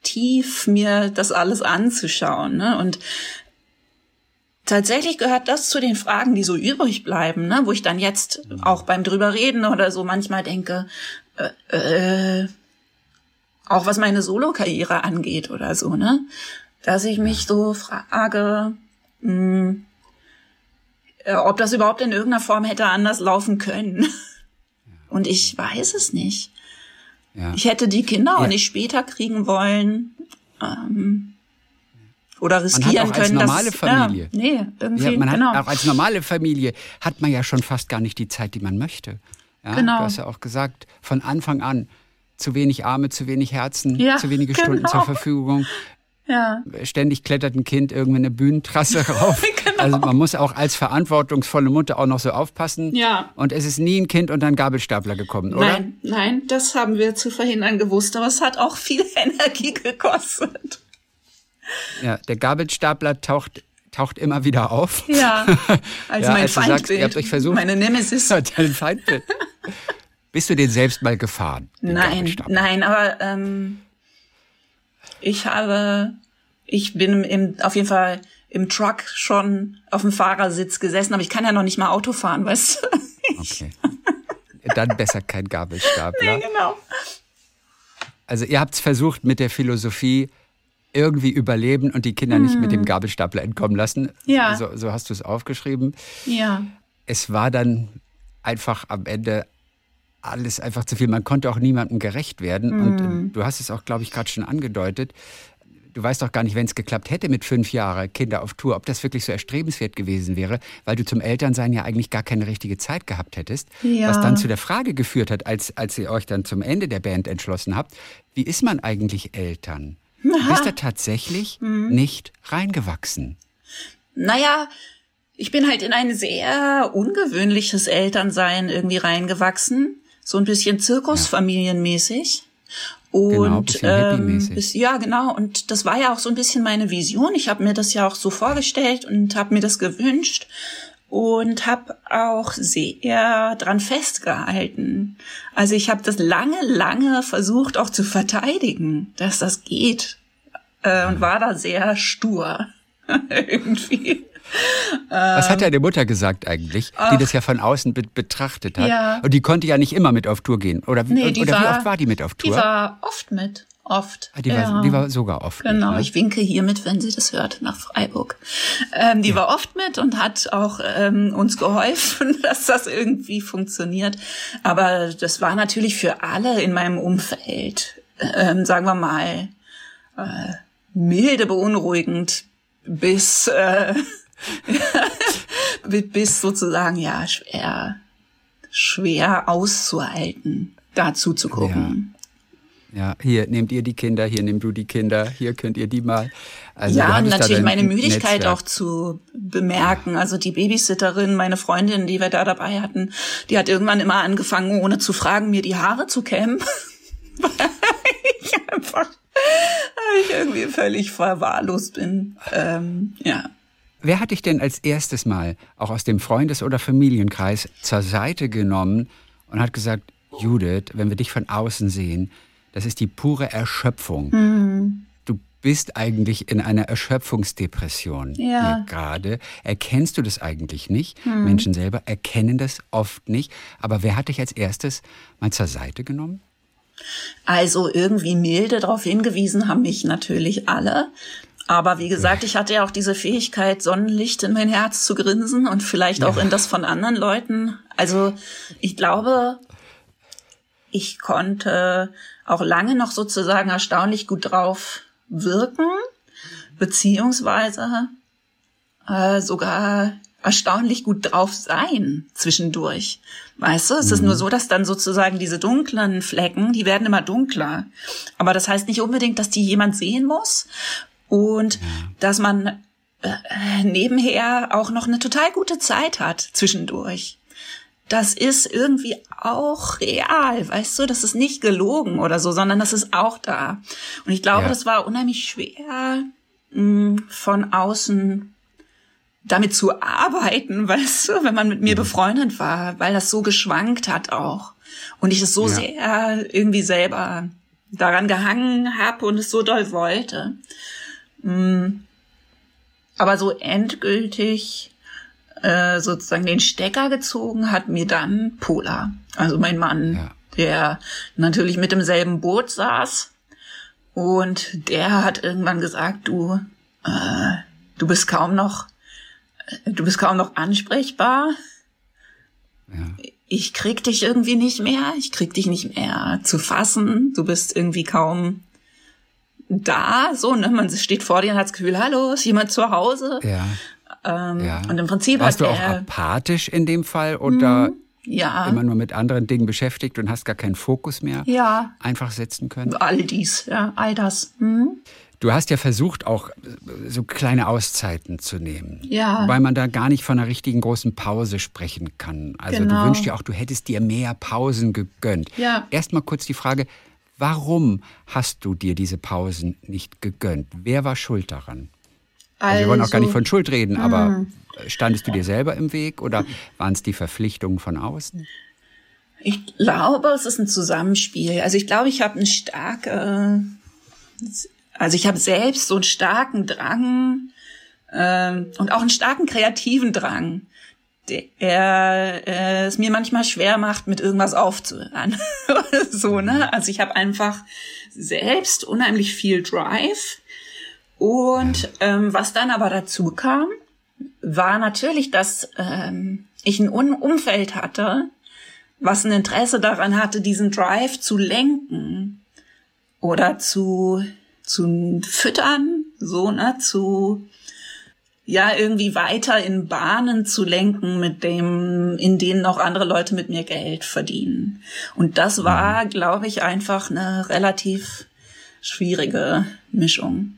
tief mir das alles anzuschauen. Ne? Und tatsächlich gehört das zu den Fragen, die so übrig bleiben, ne? wo ich dann jetzt auch beim drüber reden oder so manchmal denke, äh, äh, auch was meine Solo-Karriere angeht oder so, ne? Dass ich mich so frage, mh, hm, äh, ob das überhaupt in irgendeiner Form hätte anders laufen können. Und ich weiß es nicht. Ja. Ich hätte die Kinder ja. auch nicht später kriegen wollen. Ähm, oder riskieren man hat auch können. Als normale dass, Familie. Ja, nee, irgendwie. Ja, man genau. hat auch als normale Familie hat man ja schon fast gar nicht die Zeit, die man möchte. Ja, genau. Du hast ja auch gesagt, von Anfang an zu wenig Arme, zu wenig Herzen, ja, zu wenige genau. Stunden zur Verfügung. Ja. Ständig klettert ein Kind irgendwie eine Bühnentrasse rauf. Also man muss auch als verantwortungsvolle Mutter auch noch so aufpassen. Ja. Und es ist nie ein Kind und ein Gabelstapler gekommen, oder? Nein, nein, das haben wir zu verhindern gewusst, aber es hat auch viel Energie gekostet. Ja, der Gabelstapler taucht taucht immer wieder auf. Ja, als ja, mein als Feindbild. Sagst, ihr habt euch versucht, meine Nemesis. Dein Feindbild. Bist du den selbst mal gefahren? Nein, nein, aber ähm, ich habe, ich bin im, auf jeden Fall im Truck schon auf dem Fahrersitz gesessen, aber ich kann ja noch nicht mal Auto fahren, weißt du? Okay. Dann besser kein Gabelstapler. Nee, genau. Also ihr habt es versucht mit der Philosophie, irgendwie überleben und die Kinder hm. nicht mit dem hm. Gabelstapler entkommen lassen. Ja. So, so hast du es aufgeschrieben. Ja. Es war dann einfach am Ende alles einfach zu viel. Man konnte auch niemandem gerecht werden. Mm. Und äh, du hast es auch, glaube ich, gerade schon angedeutet. Du weißt doch gar nicht, wenn es geklappt hätte mit fünf Jahren Kinder auf Tour, ob das wirklich so erstrebenswert gewesen wäre, weil du zum Elternsein ja eigentlich gar keine richtige Zeit gehabt hättest. Ja. Was dann zu der Frage geführt hat, als, als ihr euch dann zum Ende der Band entschlossen habt, wie ist man eigentlich Eltern? Du bist da tatsächlich mhm. nicht reingewachsen. Naja, ich bin halt in ein sehr ungewöhnliches Elternsein irgendwie reingewachsen so ein bisschen Zirkusfamilienmäßig. Und genau, ähm, bis, ja, genau. Und das war ja auch so ein bisschen meine Vision. Ich habe mir das ja auch so vorgestellt und habe mir das gewünscht und habe auch sehr dran festgehalten. Also ich habe das lange, lange versucht auch zu verteidigen, dass das geht äh, und war da sehr stur irgendwie. Was hat deine Mutter gesagt eigentlich, Ach, die das ja von außen be betrachtet hat? Ja. Und die konnte ja nicht immer mit auf Tour gehen. Oder, nee, oder war, wie oft war die mit auf Tour? Die war oft mit. Oft. Ah, die, ja. war, die war sogar oft. Genau, mit, ne? ich winke hiermit, wenn sie das hört, nach Freiburg. Ähm, die ja. war oft mit und hat auch ähm, uns geholfen, dass das irgendwie funktioniert. Aber das war natürlich für alle in meinem Umfeld ähm, sagen wir mal, äh, milde beunruhigend bis, äh, bis sozusagen, ja, schwer, schwer auszuhalten, dazu zu gucken. Ja. ja. hier nehmt ihr die Kinder, hier nehmt du die Kinder, hier könnt ihr die mal. Also ja, und natürlich meine Müdigkeit Netzwerk. auch zu bemerken. Also die Babysitterin, meine Freundin, die wir da dabei hatten, die hat irgendwann immer angefangen, ohne zu fragen, mir die Haare zu kämmen. Weil ich einfach ich irgendwie völlig verwahrlost bin. Ähm, ja. Wer hat dich denn als erstes Mal auch aus dem Freundes- oder Familienkreis zur Seite genommen und hat gesagt, Judith, wenn wir dich von außen sehen, das ist die pure Erschöpfung. Mhm. Du bist eigentlich in einer Erschöpfungsdepression ja. gerade. Erkennst du das eigentlich nicht? Mhm. Menschen selber erkennen das oft nicht. Aber wer hat dich als erstes mal zur Seite genommen? Also irgendwie milde darauf hingewiesen haben mich natürlich alle. Aber wie gesagt, ich hatte ja auch diese Fähigkeit, Sonnenlicht in mein Herz zu grinsen und vielleicht auch in das von anderen Leuten. Also ich glaube, ich konnte auch lange noch sozusagen erstaunlich gut drauf wirken, beziehungsweise äh, sogar erstaunlich gut drauf sein zwischendurch. Weißt du, es ist nur mhm. so, dass dann sozusagen diese dunklen Flecken, die werden immer dunkler. Aber das heißt nicht unbedingt, dass die jemand sehen muss und ja. dass man äh, nebenher auch noch eine total gute Zeit hat zwischendurch. Das ist irgendwie auch real, weißt du, das ist nicht gelogen oder so, sondern das ist auch da. Und ich glaube, ja. das war unheimlich schwer mh, von außen damit zu arbeiten, weißt du, wenn man mit mir mhm. befreundet war, weil das so geschwankt hat auch. Und ich es so ja. sehr irgendwie selber daran gehangen habe und es so doll wollte. Mm. Aber so endgültig äh, sozusagen den Stecker gezogen hat mir dann Pola, also mein Mann, ja. der natürlich mit demselben Boot saß. Und der hat irgendwann gesagt, du, äh, du bist kaum noch du bist kaum noch ansprechbar. Ja. Ich krieg dich irgendwie nicht mehr. Ich krieg dich nicht mehr zu fassen. Du bist irgendwie kaum da. So, ne? Man steht vor dir und hat das Gefühl, hallo, ist jemand zu Hause? Ja. Ähm, ja. Und im Prinzip Warst hat du auch apathisch in dem Fall oder? Mhm. Ja. Immer nur mit anderen Dingen beschäftigt und hast gar keinen Fokus mehr ja. einfach setzen können. All dies, ja, all das. Mhm. Du hast ja versucht, auch so kleine Auszeiten zu nehmen. Ja. Weil man da gar nicht von einer richtigen großen Pause sprechen kann. Also genau. du wünschst dir auch, du hättest dir mehr Pausen gegönnt. Ja. Erstmal kurz die Frage, warum hast du dir diese Pausen nicht gegönnt? Wer war schuld daran? Also, also wir wollen auch gar nicht von Schuld reden, hm. aber standest du dir selber im Weg oder waren es die Verpflichtungen von außen? Ich glaube, es ist ein Zusammenspiel. Also ich glaube, ich habe eine starke also ich habe selbst so einen starken Drang ähm, und auch einen starken kreativen Drang, der äh, es mir manchmal schwer macht, mit irgendwas aufzuhören. so, ne? Also ich habe einfach selbst unheimlich viel Drive. Und ähm, was dann aber dazu kam, war natürlich, dass ähm, ich ein Umfeld hatte, was ein Interesse daran hatte, diesen Drive zu lenken oder zu zu füttern, so, ne, zu, ja, irgendwie weiter in Bahnen zu lenken, mit dem, in denen auch andere Leute mit mir Geld verdienen. Und das war, mhm. glaube ich, einfach eine relativ schwierige Mischung.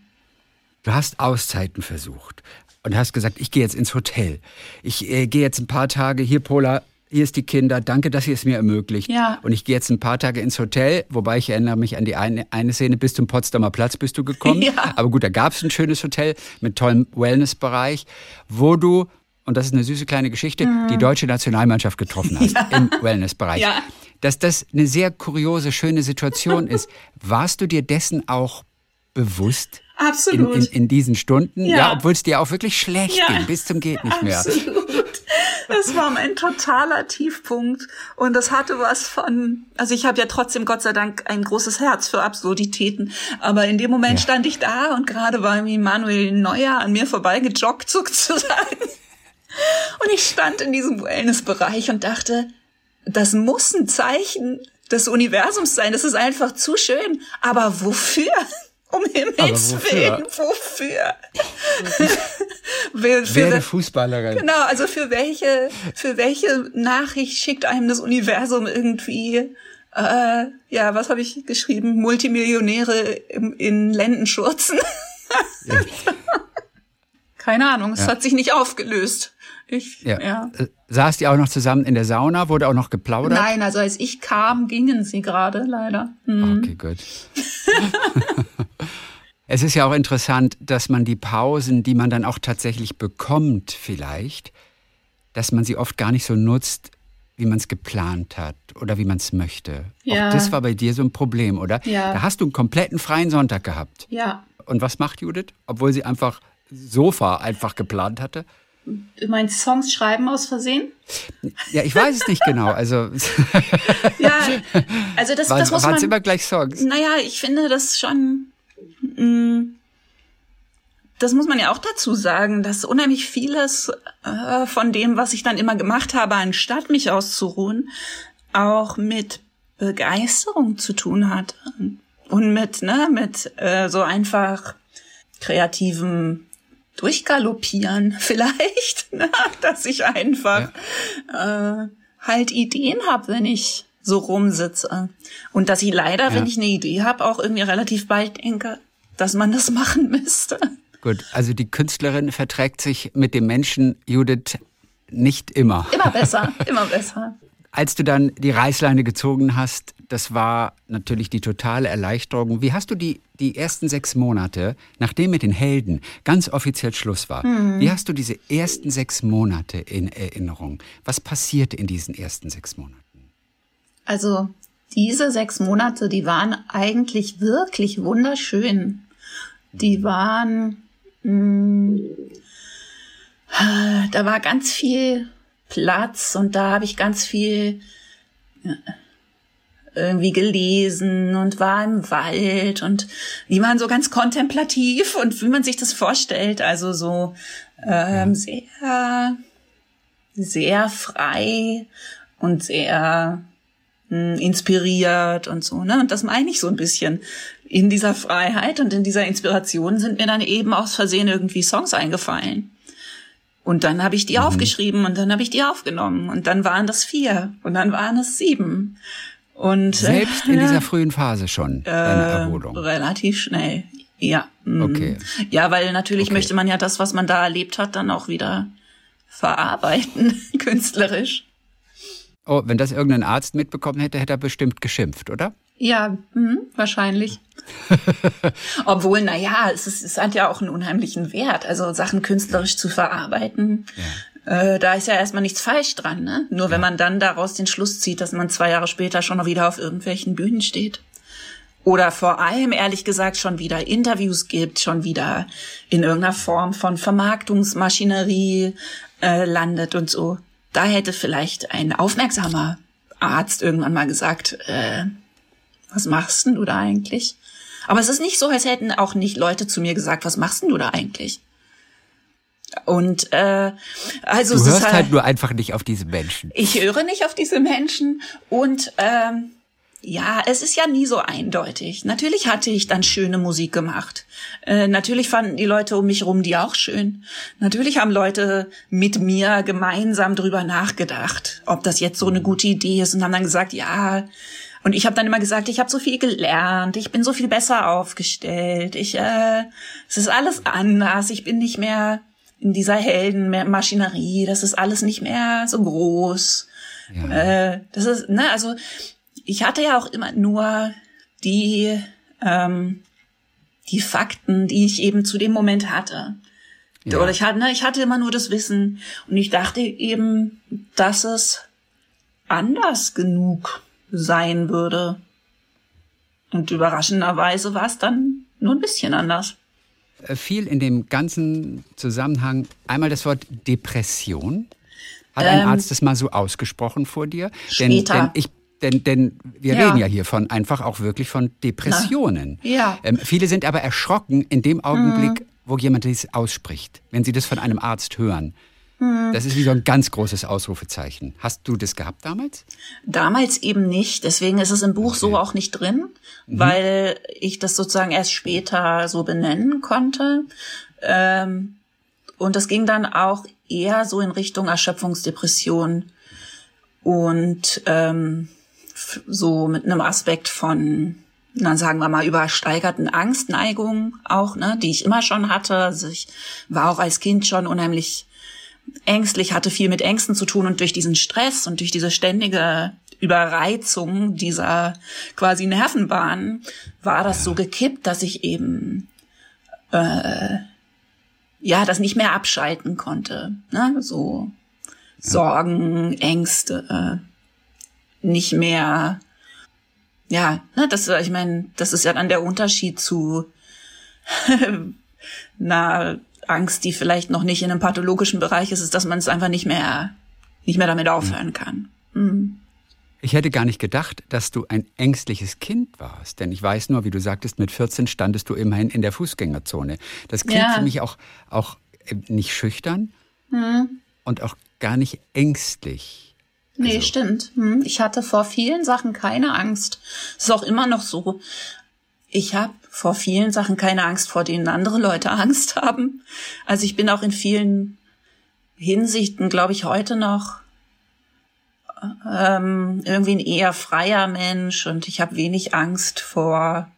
Du hast Auszeiten versucht und hast gesagt, ich gehe jetzt ins Hotel. Ich äh, gehe jetzt ein paar Tage hier, Pola, hier ist die Kinder, danke, dass ihr es mir ermöglicht. Ja. Und ich gehe jetzt ein paar Tage ins Hotel, wobei ich erinnere mich an die eine, eine Szene, bis zum Potsdamer Platz bist du gekommen. Ja. Aber gut, da gab es ein schönes Hotel mit tollem Wellnessbereich, wo du, und das ist eine süße kleine Geschichte, mhm. die deutsche Nationalmannschaft getroffen hast ja. im Wellnessbereich. Ja. Dass das eine sehr kuriose, schöne Situation ist. Warst du dir dessen auch bewusst? Absolut. In, in, in diesen Stunden? Ja, ja obwohl es dir auch wirklich schlecht ja. ging, bis zum geht nicht mehr. Absolut. Das war mein totaler Tiefpunkt und das hatte was von, also ich habe ja trotzdem Gott sei Dank ein großes Herz für Absurditäten, aber in dem Moment ja. stand ich da und gerade war wie Manuel Neuer an mir vorbeigejoggt sozusagen. Und ich stand in diesem Wellnessbereich und dachte, das muss ein Zeichen des Universums sein. Das ist einfach zu schön. Aber wofür? Um Himmels Willen, wofür? für, für Werde Fußballerin. Genau, also für welche, für welche Nachricht schickt einem das Universum irgendwie, äh, ja, was habe ich geschrieben? Multimillionäre im, in Lendenschurzen. Ja. Keine Ahnung, es ja. hat sich nicht aufgelöst. Ich, ja. ja. Äh, saßt ihr auch noch zusammen in der Sauna? Wurde auch noch geplaudert? Nein, also als ich kam, gingen sie gerade leider. Hm. Okay, gut. es ist ja auch interessant, dass man die Pausen, die man dann auch tatsächlich bekommt, vielleicht, dass man sie oft gar nicht so nutzt, wie man es geplant hat oder wie man es möchte. Ja. Auch das war bei dir so ein Problem, oder? Ja. Da hast du einen kompletten freien Sonntag gehabt. Ja. Und was macht Judith? Obwohl sie einfach Sofa einfach geplant hatte? Du meinst Songs schreiben aus Versehen? Ja, ich weiß es nicht genau. Also ja, also das, das muss man. Waren immer gleich Songs? Naja, ich finde das schon. Mm, das muss man ja auch dazu sagen, dass unheimlich vieles äh, von dem, was ich dann immer gemacht habe, anstatt mich auszuruhen, auch mit Begeisterung zu tun hat und mit ne mit äh, so einfach kreativem durchgaloppieren vielleicht, ne? dass ich einfach ja. äh, halt Ideen habe, wenn ich so rumsitze. Und dass ich leider, ja. wenn ich eine Idee habe, auch irgendwie relativ bald denke, dass man das machen müsste. Gut, also die Künstlerin verträgt sich mit dem Menschen Judith nicht immer. Immer besser, immer besser. Als du dann die Reißleine gezogen hast, das war natürlich die totale Erleichterung. Wie hast du die, die ersten sechs Monate, nachdem mit den Helden ganz offiziell Schluss war, mhm. wie hast du diese ersten sechs Monate in Erinnerung? Was passierte in diesen ersten sechs Monaten? Also diese sechs Monate, die waren eigentlich wirklich wunderschön. Die waren, mh, mm, da war ganz viel Platz und da habe ich ganz viel irgendwie gelesen und war im Wald und wie man so ganz kontemplativ und wie man sich das vorstellt, also so ähm, sehr, sehr frei und sehr inspiriert und so, ne? Und das meine ich so ein bisschen. In dieser Freiheit und in dieser Inspiration sind mir dann eben aus Versehen irgendwie Songs eingefallen. Und dann habe ich die mhm. aufgeschrieben und dann habe ich die aufgenommen und dann waren das vier und dann waren es sieben. Und, Selbst in dieser frühen Phase schon, äh, deine Erholung? Relativ schnell, ja. Mhm. Okay. Ja, weil natürlich okay. möchte man ja das, was man da erlebt hat, dann auch wieder verarbeiten, künstlerisch. Oh, wenn das irgendein Arzt mitbekommen hätte, hätte er bestimmt geschimpft, oder? Ja, mh, wahrscheinlich. Obwohl, na ja, es, ist, es hat ja auch einen unheimlichen Wert, also Sachen künstlerisch zu verarbeiten. Ja. Äh, da ist ja erstmal nichts falsch dran, ne? Nur ja. wenn man dann daraus den Schluss zieht, dass man zwei Jahre später schon noch wieder auf irgendwelchen Bühnen steht. Oder vor allem, ehrlich gesagt, schon wieder Interviews gibt, schon wieder in irgendeiner Form von Vermarktungsmaschinerie äh, landet und so. Da hätte vielleicht ein aufmerksamer Arzt irgendwann mal gesagt, äh, was machst denn du da eigentlich? Aber es ist nicht so, als hätten auch nicht Leute zu mir gesagt, was machst denn du da eigentlich? Und äh, also du hörst halt, halt nur einfach nicht auf diese Menschen. Ich höre nicht auf diese Menschen und ähm, ja, es ist ja nie so eindeutig. Natürlich hatte ich dann schöne Musik gemacht. Äh, natürlich fanden die Leute um mich rum die auch schön. Natürlich haben Leute mit mir gemeinsam drüber nachgedacht, ob das jetzt so eine gute Idee ist und haben dann gesagt, ja. Und ich habe dann immer gesagt, ich habe so viel gelernt, ich bin so viel besser aufgestellt, ich, äh, es ist alles anders, ich bin nicht mehr in dieser Heldenmaschinerie, das ist alles nicht mehr so groß. Ja. Äh, das ist, ne, also ich hatte ja auch immer nur die, ähm, die Fakten, die ich eben zu dem Moment hatte. Ja. Oder ich hatte, ne, ich hatte immer nur das Wissen und ich dachte eben, dass es anders genug sein würde. Und überraschenderweise war es dann nur ein bisschen anders. Äh, viel in dem ganzen Zusammenhang einmal das Wort Depression. Hat ein ähm, Arzt das mal so ausgesprochen vor dir? Später. Denn, denn ich denn, denn wir ja. reden ja hier von einfach auch wirklich von Depressionen. Na, ja. Ähm, viele sind aber erschrocken in dem Augenblick, mhm. wo jemand dies ausspricht, wenn sie das von einem Arzt hören. Hm. Das ist wie so ein ganz großes Ausrufezeichen. Hast du das gehabt damals? Damals eben nicht. Deswegen ist es im Buch okay. so auch nicht drin, mhm. weil ich das sozusagen erst später so benennen konnte. Ähm, und das ging dann auch eher so in Richtung Erschöpfungsdepression und ähm, so mit einem Aspekt von, dann sagen wir mal, übersteigerten Angstneigungen auch, ne, die ich immer schon hatte. Also ich war auch als Kind schon unheimlich ängstlich, hatte viel mit Ängsten zu tun und durch diesen Stress und durch diese ständige Überreizung dieser quasi Nervenbahn war das so gekippt, dass ich eben äh, ja das nicht mehr abschalten konnte. Ne? So Sorgen, Ängste, äh, nicht mehr. Ja, ne, das, ich meine, das ist ja dann der Unterschied zu einer Angst, die vielleicht noch nicht in einem pathologischen Bereich ist, ist, dass man es einfach nicht mehr, nicht mehr damit aufhören kann. Mhm. Ich hätte gar nicht gedacht, dass du ein ängstliches Kind warst. Denn ich weiß nur, wie du sagtest, mit 14 standest du immerhin in der Fußgängerzone. Das klingt ja. für mich auch, auch äh, nicht schüchtern mhm. und auch gar nicht ängstlich. Nee, also. stimmt. Hm. Ich hatte vor vielen Sachen keine Angst. Das ist auch immer noch so. Ich habe vor vielen Sachen keine Angst, vor denen andere Leute Angst haben. Also ich bin auch in vielen Hinsichten, glaube ich, heute noch ähm, irgendwie ein eher freier Mensch und ich habe wenig Angst vor,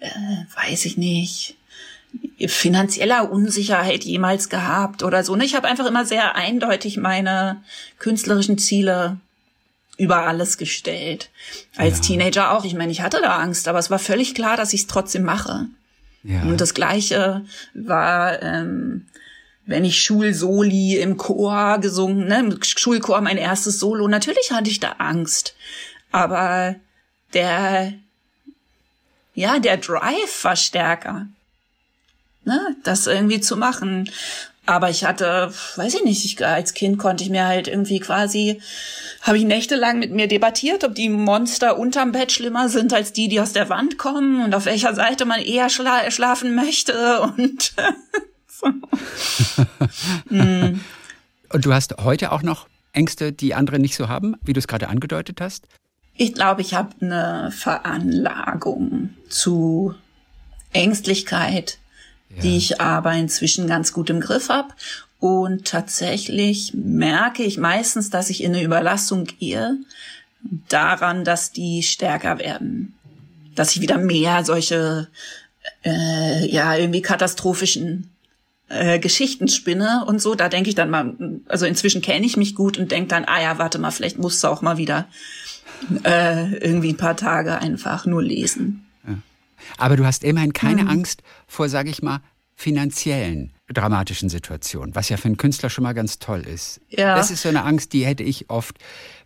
äh, weiß ich nicht, finanzieller Unsicherheit jemals gehabt oder so. Ne? Ich habe einfach immer sehr eindeutig meine künstlerischen Ziele über alles gestellt. Als ja. Teenager auch. Ich meine, ich hatte da Angst, aber es war völlig klar, dass ich es trotzdem mache. Ja. Und das Gleiche war, ähm, wenn ich Schulsoli im Chor gesungen, ne, im Schulchor mein erstes Solo. Natürlich hatte ich da Angst, aber der, ja, der Drive war stärker ne, das irgendwie zu machen. Aber ich hatte, weiß ich nicht, ich, als Kind konnte ich mir halt irgendwie quasi, habe ich nächtelang mit mir debattiert, ob die Monster unterm Bett schlimmer sind als die, die aus der Wand kommen und auf welcher Seite man eher schla schlafen möchte und so. mm. Und du hast heute auch noch Ängste, die andere nicht so haben, wie du es gerade angedeutet hast? Ich glaube, ich habe eine Veranlagung zu Ängstlichkeit, die ich aber inzwischen ganz gut im Griff habe. Und tatsächlich merke ich meistens, dass ich in eine Überlastung gehe, daran, dass die stärker werden. Dass ich wieder mehr solche, äh, ja, irgendwie katastrophischen äh, Geschichten spinne und so. Da denke ich dann mal, also inzwischen kenne ich mich gut und denke dann, ah ja, warte mal, vielleicht musst du auch mal wieder äh, irgendwie ein paar Tage einfach nur lesen. Aber du hast immerhin keine mhm. Angst vor, sage ich mal, finanziellen dramatischen Situationen, was ja für einen Künstler schon mal ganz toll ist. Ja. Das ist so eine Angst, die hätte ich oft,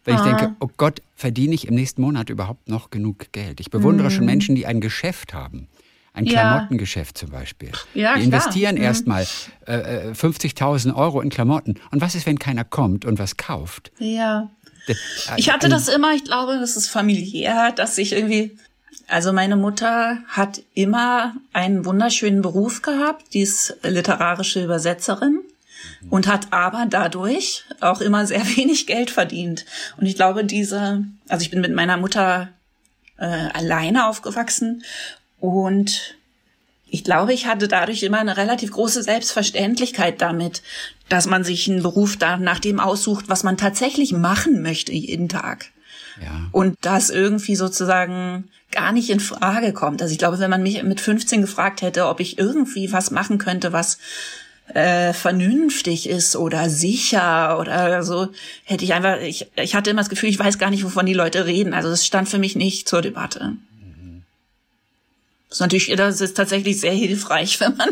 wenn ah. ich denke, oh Gott, verdiene ich im nächsten Monat überhaupt noch genug Geld? Ich bewundere mhm. schon Menschen, die ein Geschäft haben. Ein Klamottengeschäft zum Beispiel. Ja, die investieren mhm. erstmal äh, 50.000 äh, Euro in Klamotten. Und was ist, wenn keiner kommt und was kauft? Ja. Ich hatte das immer, ich glaube, das ist familiär, dass ich irgendwie also meine Mutter hat immer einen wunderschönen Beruf gehabt, die ist literarische Übersetzerin und hat aber dadurch auch immer sehr wenig Geld verdient. Und ich glaube, diese, also ich bin mit meiner Mutter äh, alleine aufgewachsen und ich glaube, ich hatte dadurch immer eine relativ große Selbstverständlichkeit damit, dass man sich einen Beruf da nach dem aussucht, was man tatsächlich machen möchte jeden Tag. Ja. Und das irgendwie sozusagen gar nicht in Frage kommt. Also ich glaube, wenn man mich mit 15 gefragt hätte, ob ich irgendwie was machen könnte, was äh, vernünftig ist oder sicher oder so, hätte ich einfach, ich, ich hatte immer das Gefühl, ich weiß gar nicht, wovon die Leute reden. Also es stand für mich nicht zur Debatte. Mhm. Das ist natürlich, das ist tatsächlich sehr hilfreich, wenn man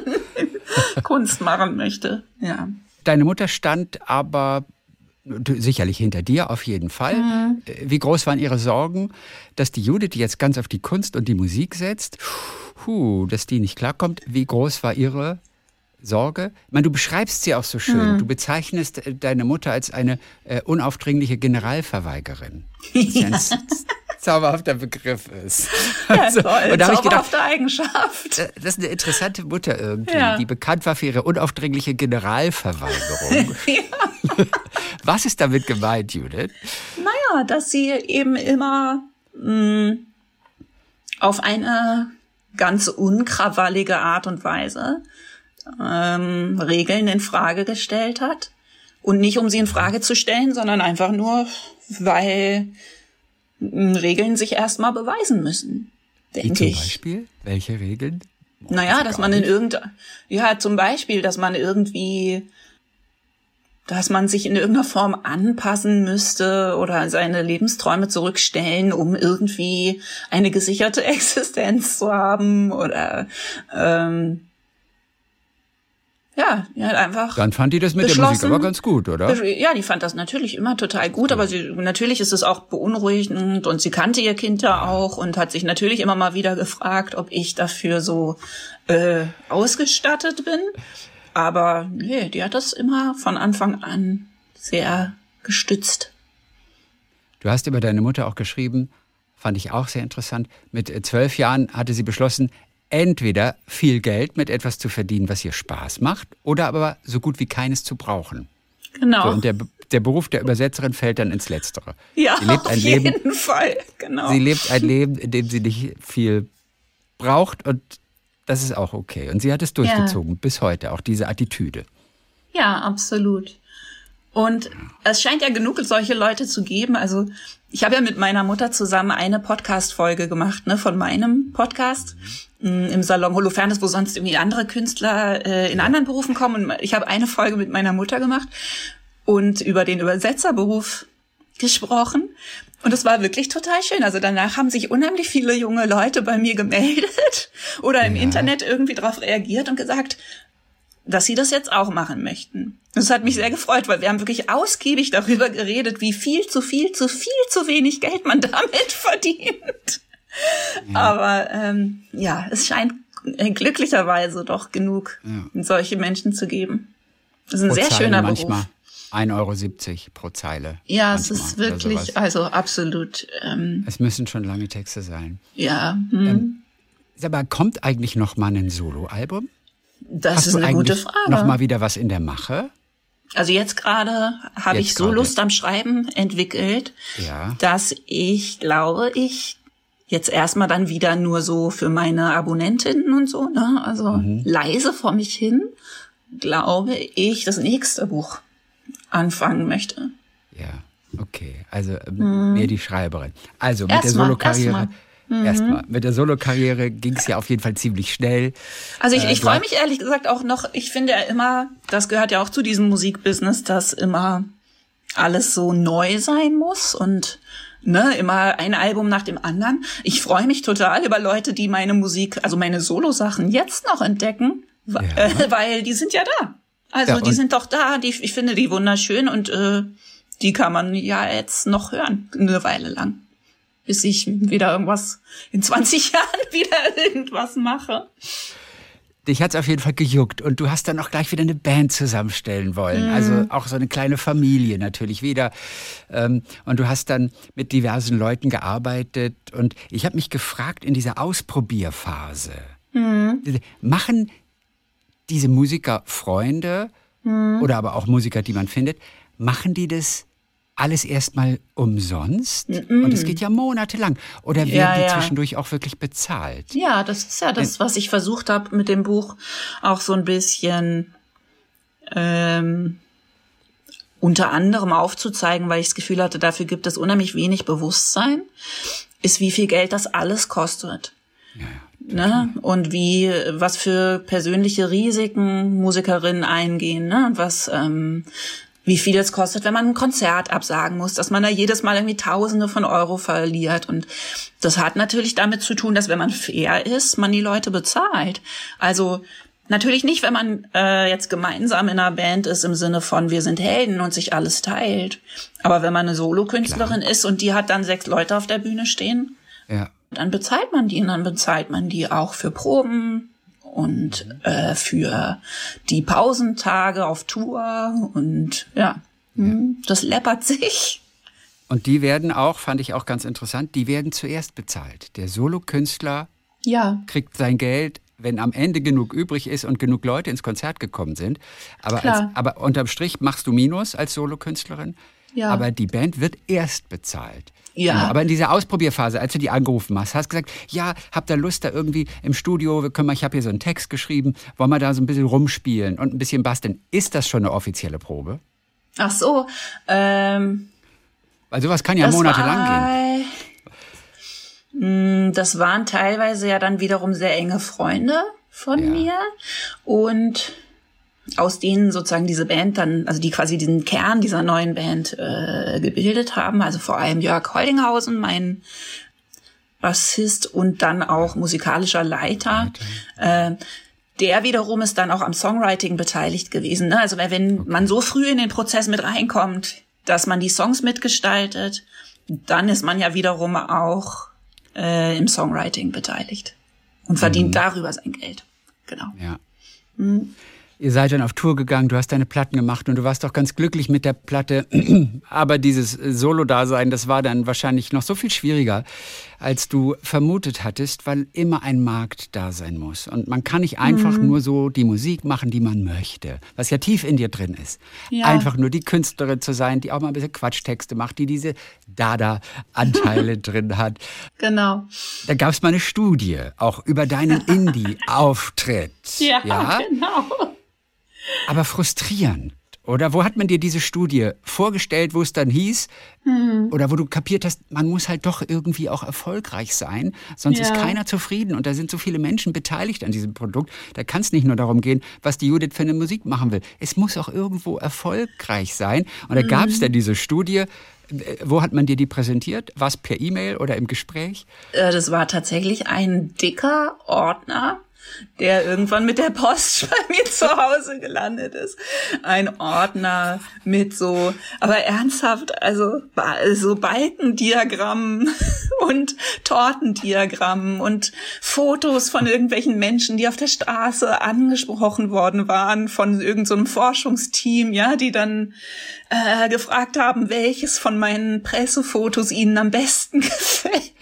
Kunst machen möchte. Ja. Deine Mutter stand aber sicherlich hinter dir auf jeden Fall. Mhm. Wie groß waren Ihre Sorgen, dass die Judith, die jetzt ganz auf die Kunst und die Musik setzt, puh, dass die nicht klarkommt? Wie groß war Ihre Sorge? Ich meine, du beschreibst sie auch so schön. Mhm. Du bezeichnest äh, deine Mutter als eine äh, unaufdringliche Generalverweigerin. Ja. ein zauberhafter Begriff ist. Ja, also, toll. Und da zauberhafte ich gedacht, Eigenschaft. Äh, das ist eine interessante Mutter irgendwie, ja. die bekannt war für ihre unaufdringliche Generalverweigerung. ja. Was ist damit gemeint, Judith? Naja, dass sie eben immer mh, auf eine ganz unkrawallige Art und Weise ähm, Regeln in Frage gestellt hat. Und nicht um sie in Frage zu stellen, sondern einfach nur, weil Regeln sich erstmal beweisen müssen. Denke zum ich. Beispiel? Welche Regeln? Naja, dass man in irgendein, ja, zum Beispiel, dass man irgendwie, dass man sich in irgendeiner Form anpassen müsste oder seine Lebensträume zurückstellen, um irgendwie eine gesicherte Existenz zu haben oder ähm, ja, hat einfach. Dann fand die das mit der Musik aber ganz gut, oder? Ja, die fand das natürlich immer total gut, aber sie, natürlich ist es auch beunruhigend und sie kannte ihr Kind ja auch und hat sich natürlich immer mal wieder gefragt, ob ich dafür so äh, ausgestattet bin. Aber nee, die hat das immer von Anfang an sehr gestützt. Du hast über deine Mutter auch geschrieben, fand ich auch sehr interessant. Mit zwölf Jahren hatte sie beschlossen, entweder viel Geld mit etwas zu verdienen, was ihr Spaß macht, oder aber so gut wie keines zu brauchen. Genau. So, und der, der Beruf der Übersetzerin fällt dann ins Letztere. Ja, sie lebt auf ein jeden Leben, Fall. Genau. Sie lebt ein Leben, in dem sie nicht viel braucht und das ist auch okay. Und sie hat es durchgezogen ja. bis heute, auch diese Attitüde. Ja, absolut. Und es scheint ja genug solche Leute zu geben. Also ich habe ja mit meiner Mutter zusammen eine Podcast-Folge gemacht, ne, von meinem Podcast mh, im Salon Holofernes, wo sonst irgendwie andere Künstler äh, in anderen Berufen kommen. Und ich habe eine Folge mit meiner Mutter gemacht und über den Übersetzerberuf gesprochen. Und es war wirklich total schön. Also danach haben sich unheimlich viele junge Leute bei mir gemeldet oder im ja. Internet irgendwie darauf reagiert und gesagt, dass sie das jetzt auch machen möchten. Das hat mich sehr gefreut, weil wir haben wirklich ausgiebig darüber geredet, wie viel zu viel zu viel zu wenig Geld man damit verdient. Ja. Aber ähm, ja, es scheint glücklicherweise doch genug ja. solche Menschen zu geben. Das ist ein pro sehr schöner manchmal. Beruf. 1,70 Euro pro Zeile. Ja, es ist wirklich, also absolut. Ähm, es müssen schon lange Texte sein. Ja. Hm. Ähm, aber kommt eigentlich noch mal ein Soloalbum? Das Hast ist eine gute Frage. Noch mal wieder was in der Mache? Also jetzt gerade habe ich so gerade. Lust am Schreiben entwickelt, Ja. dass ich glaube, ich jetzt erstmal dann wieder nur so für meine Abonnentinnen und so, ne, also Mhm. leise vor mich hin, glaube ich, das nächste Buch anfangen möchte. Ja, okay. Also ähm, mehr die Schreiberin. Also mit der Mhm. Erstmal, Solokarriere. erstmal. Erstmal. Mit der Solokarriere ging es ja auf jeden Fall ziemlich schnell. Also ich, Äh, ich freue mich ehrlich gesagt auch noch, ich finde ja immer, das gehört ja auch zu diesem Musikbusiness, dass immer alles so neu sein muss und ne, immer ein Album nach dem anderen. Ich freue mich total über Leute, die meine Musik, also meine Solo-Sachen jetzt noch entdecken, Ja. weil die sind ja da. Also Ja, die sind doch da, die, ich finde die wunderschön und äh, die kann man ja jetzt noch hören, eine Weile lang. Bis ich wieder irgendwas in 20 Jahren wieder irgendwas mache. Dich hat's auf jeden Fall gejuckt und du hast dann auch gleich wieder eine Band zusammenstellen wollen. Mhm. Also auch so eine kleine Familie natürlich wieder. Ähm, und du hast dann mit diversen Leuten gearbeitet. Und ich habe mich gefragt in dieser Ausprobierphase, Mhm. machen diese Musiker Freunde Mhm. oder aber auch Musiker, die man findet, machen die das alles erstmal umsonst? Und es geht ja monatelang. Oder werden Ja, die ja. zwischendurch auch wirklich bezahlt? Ja, das ist ja das, was ich versucht habe mit dem Buch auch so ein bisschen ähm, unter anderem aufzuzeigen, weil ich das Gefühl hatte, dafür gibt es unheimlich wenig Bewusstsein, ist wie viel Geld das alles kostet. Ne? Und wie, was für persönliche Risiken Musikerinnen eingehen, ne? Und was, ähm, wie viel es kostet, wenn man ein Konzert absagen muss, dass man da jedes Mal irgendwie Tausende von Euro verliert. Und das hat natürlich damit zu tun, dass wenn man fair ist, man die Leute bezahlt. Also natürlich nicht, wenn man äh, jetzt gemeinsam in einer Band ist im Sinne von wir sind Helden und sich alles teilt. Aber wenn man eine Solokünstlerin ist und die hat dann sechs Leute auf der Bühne stehen, Ja. Dann bezahlt man die und dann bezahlt man die auch für Proben und äh, für die Pausentage auf Tour und ja, hm, das läppert sich. Und die werden auch, fand ich auch ganz interessant, die werden zuerst bezahlt. Der Solokünstler Ja, kriegt sein Geld, wenn am Ende genug übrig ist und genug Leute ins Konzert gekommen sind. Aber, als, aber unterm Strich machst du Minus als Solokünstlerin. Ja. Aber die Band wird erst bezahlt. Ja. Genau. Aber in dieser Ausprobierphase, als du die angerufen hast, hast du gesagt, ja, habt ihr Lust da irgendwie im Studio, wir können mal, ich habe hier so einen Text geschrieben, wollen wir da so ein bisschen rumspielen und ein bisschen basteln. Ist das schon eine offizielle Probe? Ach so, ähm. Weil sowas kann ja monatelang gehen. Hm, das waren teilweise ja dann wiederum sehr enge Freunde von ja. mir und aus denen sozusagen diese Band dann, also die quasi diesen Kern dieser neuen Band äh, gebildet haben. Also vor allem Jörg Holdinghausen, mein Bassist und dann auch musikalischer Leiter. Äh, der wiederum ist dann auch am Songwriting beteiligt gewesen. Ne? Also wenn okay. man so früh in den Prozess mit reinkommt, dass man die Songs mitgestaltet, dann ist man ja wiederum auch äh, im Songwriting beteiligt und verdient mhm. darüber sein Geld. Genau. Ja. Mhm. Ihr seid dann auf Tour gegangen, du hast deine Platten gemacht und du warst doch ganz glücklich mit der Platte. Aber dieses Solo-Dasein, das war dann wahrscheinlich noch so viel schwieriger, als du vermutet hattest, weil immer ein Markt da sein muss. Und man kann nicht einfach mhm. nur so die Musik machen, die man möchte, was ja tief in dir drin ist. Ja. Einfach nur die Künstlerin zu sein, die auch mal ein bisschen Quatschtexte macht, die diese Dada-Anteile drin hat. Genau. Da gab es mal eine Studie, auch über deinen Indie-Auftritt. Ja, ja, genau aber frustrierend. Oder wo hat man dir diese Studie vorgestellt, wo es dann hieß, hm. oder wo du kapiert hast, man muss halt doch irgendwie auch erfolgreich sein, sonst ja. ist keiner zufrieden und da sind so viele Menschen beteiligt an diesem Produkt. Da kann es nicht nur darum gehen, was die Judith für eine Musik machen will. Es muss auch irgendwo erfolgreich sein. Und da hm. gab es dann diese Studie, wo hat man dir die präsentiert? Was per E-Mail oder im Gespräch? Äh, das war tatsächlich ein dicker Ordner der irgendwann mit der Post bei mir zu Hause gelandet ist. Ein Ordner mit so, aber ernsthaft, also so Balkendiagrammen und Tortendiagrammen und Fotos von irgendwelchen Menschen, die auf der Straße angesprochen worden waren von irgendeinem so Forschungsteam, ja, die dann äh, gefragt haben, welches von meinen Pressefotos ihnen am besten gefällt.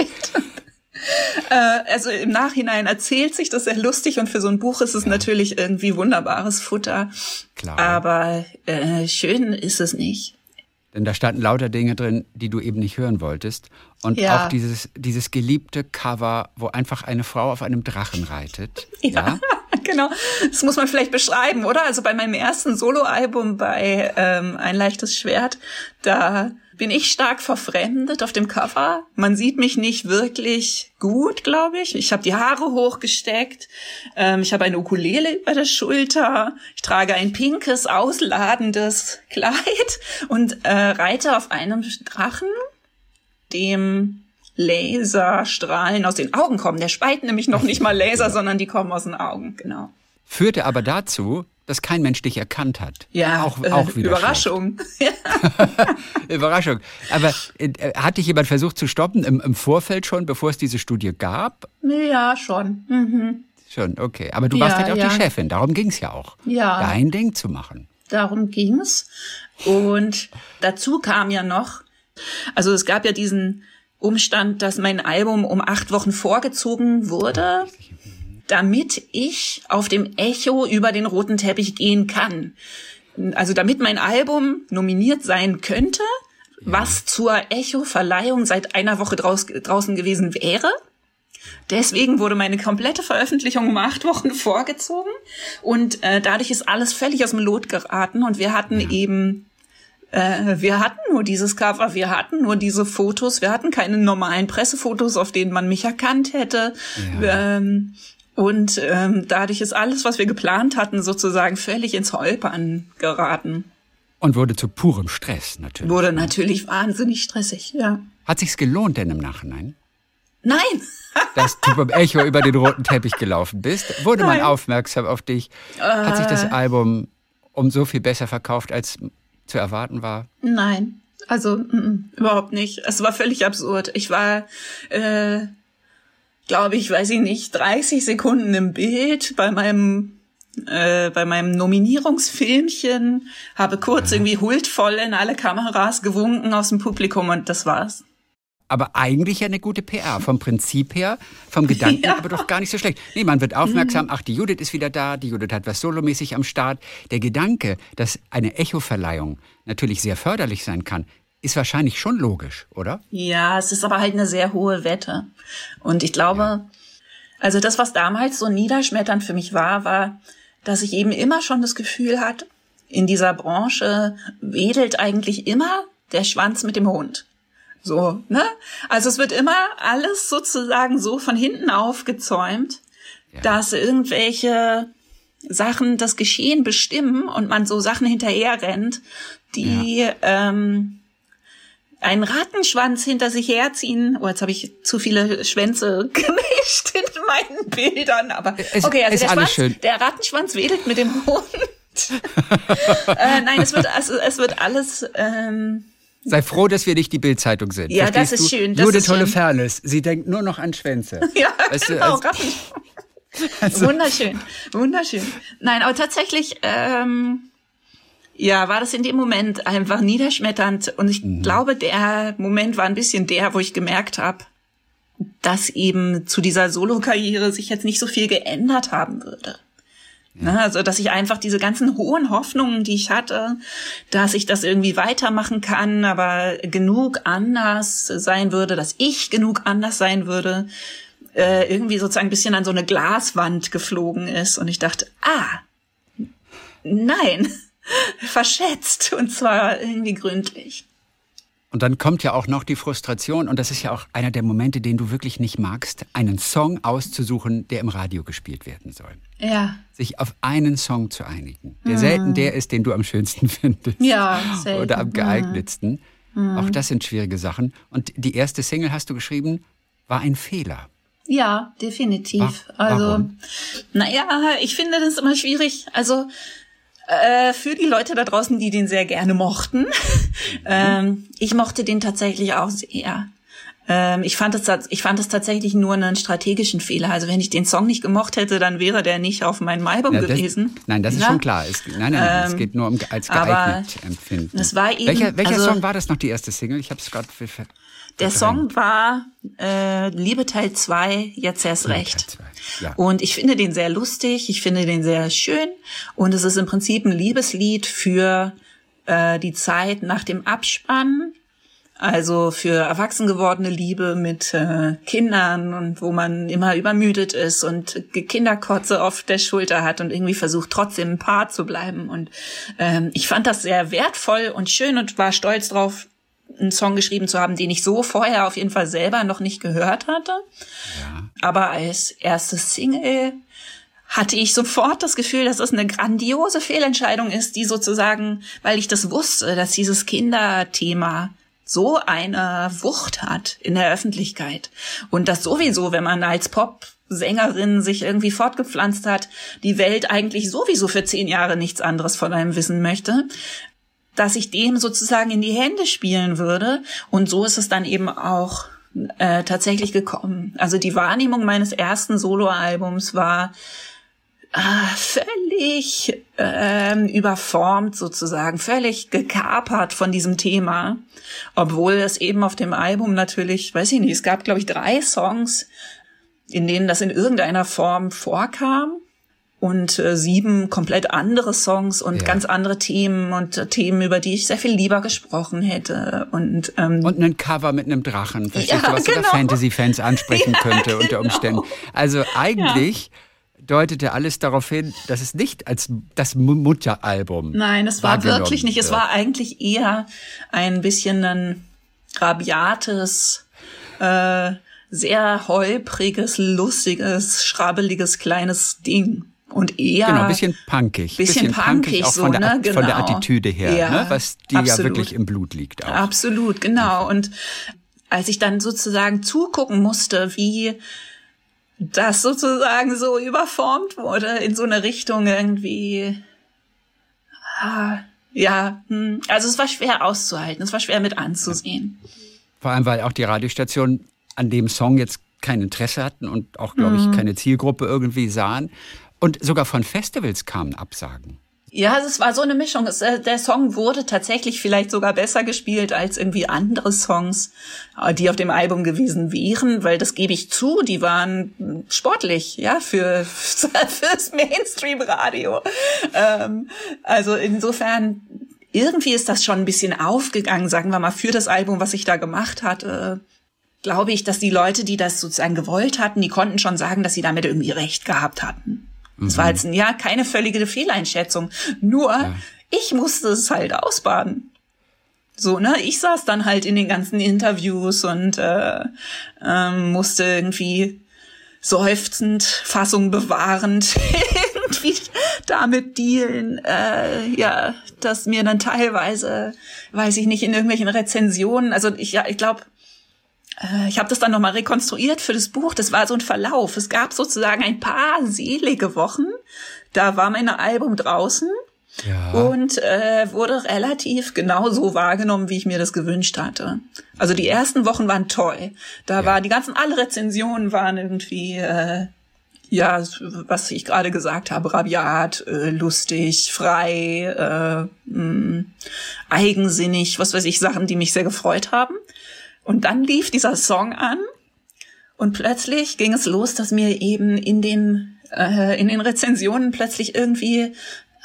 Äh, also im Nachhinein erzählt sich das sehr lustig und für so ein Buch ist es ja. natürlich irgendwie wunderbares Futter. Klar. Aber äh, schön ist es nicht. Denn da standen lauter Dinge drin, die du eben nicht hören wolltest. Und ja. auch dieses, dieses geliebte Cover, wo einfach eine Frau auf einem Drachen reitet. Ja, ja? genau. Das muss man vielleicht beschreiben, oder? Also bei meinem ersten Soloalbum bei ähm, Ein leichtes Schwert, da bin ich stark verfremdet auf dem Cover. Man sieht mich nicht wirklich gut, glaube ich. Ich habe die Haare hochgesteckt. Ähm, ich habe eine Ukulele über der Schulter. Ich trage ein pinkes, ausladendes Kleid und äh, reite auf einem Drachen, dem Laserstrahlen aus den Augen kommen. Der speit nämlich noch nicht mal Laser, sondern die kommen aus den Augen, genau. Führte aber dazu, dass kein Mensch dich erkannt hat. Ja, auch, äh, auch wieder Überraschung. Überraschung. Aber äh, hat dich jemand versucht zu stoppen im, im, Vorfeld schon, bevor es diese Studie gab? Ja, schon. Mhm. Schon, okay. Aber du ja, warst halt auch ja. die Chefin, darum ging es ja auch. Ja. Dein Ding zu machen. Darum ging's. Und dazu kam ja noch, also es gab ja diesen Umstand, dass mein Album um acht Wochen vorgezogen wurde damit ich auf dem Echo über den roten Teppich gehen kann. Also damit mein Album nominiert sein könnte, ja. was zur Echo-Verleihung seit einer Woche draus, draußen gewesen wäre. Deswegen wurde meine komplette Veröffentlichung um acht Wochen vorgezogen und äh, dadurch ist alles völlig aus dem Lot geraten und wir hatten ja. eben äh, wir hatten nur dieses Cover, wir hatten nur diese Fotos, wir hatten keine normalen Pressefotos, auf denen man mich erkannt hätte. Ja. Ähm, und ähm, dadurch ist alles, was wir geplant hatten, sozusagen völlig ins Holpern geraten. Und wurde zu purem Stress natürlich. Wurde natürlich wahnsinnig stressig, ja. Hat sich's gelohnt denn im Nachhinein? Nein. Dass du beim Echo über den roten Teppich gelaufen bist? Wurde Nein. man aufmerksam auf dich? Hat sich das äh. Album um so viel besser verkauft, als zu erwarten war? Nein. Also m -m, überhaupt nicht. Es war völlig absurd. Ich war äh, glaube ich, weiß ich nicht, 30 Sekunden im Bild bei meinem äh, bei meinem Nominierungsfilmchen, habe kurz irgendwie huldvoll in alle Kameras gewunken aus dem Publikum und das war's. Aber eigentlich ja eine gute PR. Vom Prinzip her, vom Gedanken ja. aber doch gar nicht so schlecht. Nee, man wird aufmerksam, ach, die Judith ist wieder da, die Judith hat was solomäßig am Start. Der Gedanke, dass eine Echo-Verleihung natürlich sehr förderlich sein kann, ist wahrscheinlich schon logisch, oder? Ja, es ist aber halt eine sehr hohe Wette. Und ich glaube, ja. also das, was damals so niederschmetternd für mich war, war, dass ich eben immer schon das Gefühl hatte, in dieser Branche wedelt eigentlich immer der Schwanz mit dem Hund. So, ne? Also es wird immer alles sozusagen so von hinten aufgezäumt, ja. dass irgendwelche Sachen das Geschehen bestimmen und man so Sachen hinterher rennt, die ja. ähm, einen Rattenschwanz hinter sich herziehen. Oh, jetzt habe ich zu viele Schwänze gemischt in meinen Bildern. Aber es, okay, also der, Schwanz, der Rattenschwanz wedelt mit dem Hund. äh, nein, es wird, also, es wird alles ähm, Sei froh, dass wir nicht die Bildzeitung sind. Ja, Verstehst das ist du? schön. Das Judith Holofernes, sie denkt nur noch an Schwänze. ja, weißt genau. Du, also, also, wunderschön, wunderschön. Nein, aber tatsächlich, ähm, ja, war das in dem Moment einfach niederschmetternd. Und ich mhm. glaube, der Moment war ein bisschen der, wo ich gemerkt habe, dass eben zu dieser Solo-Karriere sich jetzt nicht so viel geändert haben würde. Ne, also, dass ich einfach diese ganzen hohen Hoffnungen, die ich hatte, dass ich das irgendwie weitermachen kann, aber genug anders sein würde, dass ich genug anders sein würde, äh, irgendwie sozusagen ein bisschen an so eine Glaswand geflogen ist. Und ich dachte, ah, nein, verschätzt. Und zwar irgendwie gründlich. Und dann kommt ja auch noch die Frustration, und das ist ja auch einer der Momente, den du wirklich nicht magst, einen Song auszusuchen, der im Radio gespielt werden soll. Ja. Sich auf einen Song zu einigen, der mhm. selten der ist, den du am schönsten findest. Ja, selten. Oder am geeignetsten. Mhm. Auch das sind schwierige Sachen. Und die erste Single, hast du geschrieben, war ein Fehler. Ja, definitiv. War, also, naja, ich finde das immer schwierig. Also, äh, für die Leute da draußen, die den sehr gerne mochten. ähm, ich mochte den tatsächlich auch sehr. Ähm, ich fand es, ich fand es tatsächlich nur einen strategischen Fehler. Also wenn ich den Song nicht gemocht hätte, dann wäre der nicht auf meinem Album ja, das, gewesen. Nein, das ist ja? schon klar. Es, nein, nein, ähm, es geht nur um als geeignet empfinden. Es war eben, welcher welcher also, Song war das noch die erste Single? Ich habe es gerade der Song war äh, Liebe Teil 2, jetzt erst recht. Ja. Und ich finde den sehr lustig, ich finde den sehr schön und es ist im Prinzip ein Liebeslied für äh, die Zeit nach dem Abspann, also für erwachsen gewordene Liebe mit äh, Kindern und wo man immer übermüdet ist und Kinderkotze auf der Schulter hat und irgendwie versucht trotzdem ein Paar zu bleiben. Und ähm, ich fand das sehr wertvoll und schön und war stolz drauf, einen Song geschrieben zu haben, den ich so vorher auf jeden Fall selber noch nicht gehört hatte. Ja. Aber als erstes Single hatte ich sofort das Gefühl, dass es eine grandiose Fehlentscheidung ist, die sozusagen, weil ich das wusste, dass dieses Kinderthema so eine Wucht hat in der Öffentlichkeit und dass sowieso, wenn man als Pop-Sängerin sich irgendwie fortgepflanzt hat, die Welt eigentlich sowieso für zehn Jahre nichts anderes von einem wissen möchte dass ich dem sozusagen in die Hände spielen würde. Und so ist es dann eben auch äh, tatsächlich gekommen. Also die Wahrnehmung meines ersten Soloalbums war äh, völlig ähm, überformt sozusagen, völlig gekapert von diesem Thema, obwohl es eben auf dem Album natürlich, weiß ich nicht, es gab glaube ich drei Songs, in denen das in irgendeiner Form vorkam und äh, sieben komplett andere Songs und ja. ganz andere Themen und äh, Themen, über die ich sehr viel lieber gesprochen hätte. Und, ähm, und ein Cover mit einem Drachen, ja, du, was genau. Fantasy-Fans ansprechen ja, könnte unter genau. Umständen. Also eigentlich deutete alles darauf hin, dass es nicht als das Mutteralbum. Nein, es war wirklich nicht. Wird. Es war eigentlich eher ein bisschen ein rabiates, äh, sehr holpriges, lustiges, schrabbeliges kleines Ding und eher genau, bisschen punkig, bisschen, bisschen punkig, auch so, von, der, ne? genau. von der genau. Attitüde her, ja, ne? was die absolut. ja wirklich im Blut liegt. Auch. Absolut, genau. Und als ich dann sozusagen zugucken musste, wie das sozusagen so überformt wurde in so eine Richtung irgendwie, ah, ja, hm. also es war schwer auszuhalten, es war schwer mit anzusehen. Vor allem, weil auch die Radiostation an dem Song jetzt kein Interesse hatten und auch, glaube ich, mhm. keine Zielgruppe irgendwie sahen. Und sogar von Festivals kamen Absagen. Ja, es war so eine Mischung. Es, äh, der Song wurde tatsächlich vielleicht sogar besser gespielt als irgendwie andere Songs, äh, die auf dem Album gewesen wären, weil das gebe ich zu, die waren sportlich, ja, für fürs Mainstream-Radio. Ähm, also insofern irgendwie ist das schon ein bisschen aufgegangen, sagen wir mal, für das Album, was ich da gemacht hatte. Glaube ich, dass die Leute, die das sozusagen gewollt hatten, die konnten schon sagen, dass sie damit irgendwie recht gehabt hatten. Das war jetzt ja keine völlige Fehleinschätzung. Nur ja. ich musste es halt ausbaden. So, ne? Ich saß dann halt in den ganzen Interviews und äh, ähm, musste irgendwie seufzend, Fassung bewahrend irgendwie damit dealen, äh, ja, dass mir dann teilweise, weiß ich nicht, in irgendwelchen Rezensionen, also ich, ja, ich glaube, ich habe das dann nochmal rekonstruiert für das Buch. Das war so ein Verlauf. Es gab sozusagen ein paar selige Wochen. Da war mein Album draußen ja. und äh, wurde relativ genauso wahrgenommen, wie ich mir das gewünscht hatte. Also die ersten Wochen waren toll. Da ja. war die ganzen alle Rezensionen waren irgendwie äh, ja, was ich gerade gesagt habe, rabiat, äh, lustig, frei, äh, mh, mm, eigensinnig, was weiß ich, Sachen, die mich sehr gefreut haben. Und dann lief dieser Song an und plötzlich ging es los, dass mir eben in den äh, in den Rezensionen plötzlich irgendwie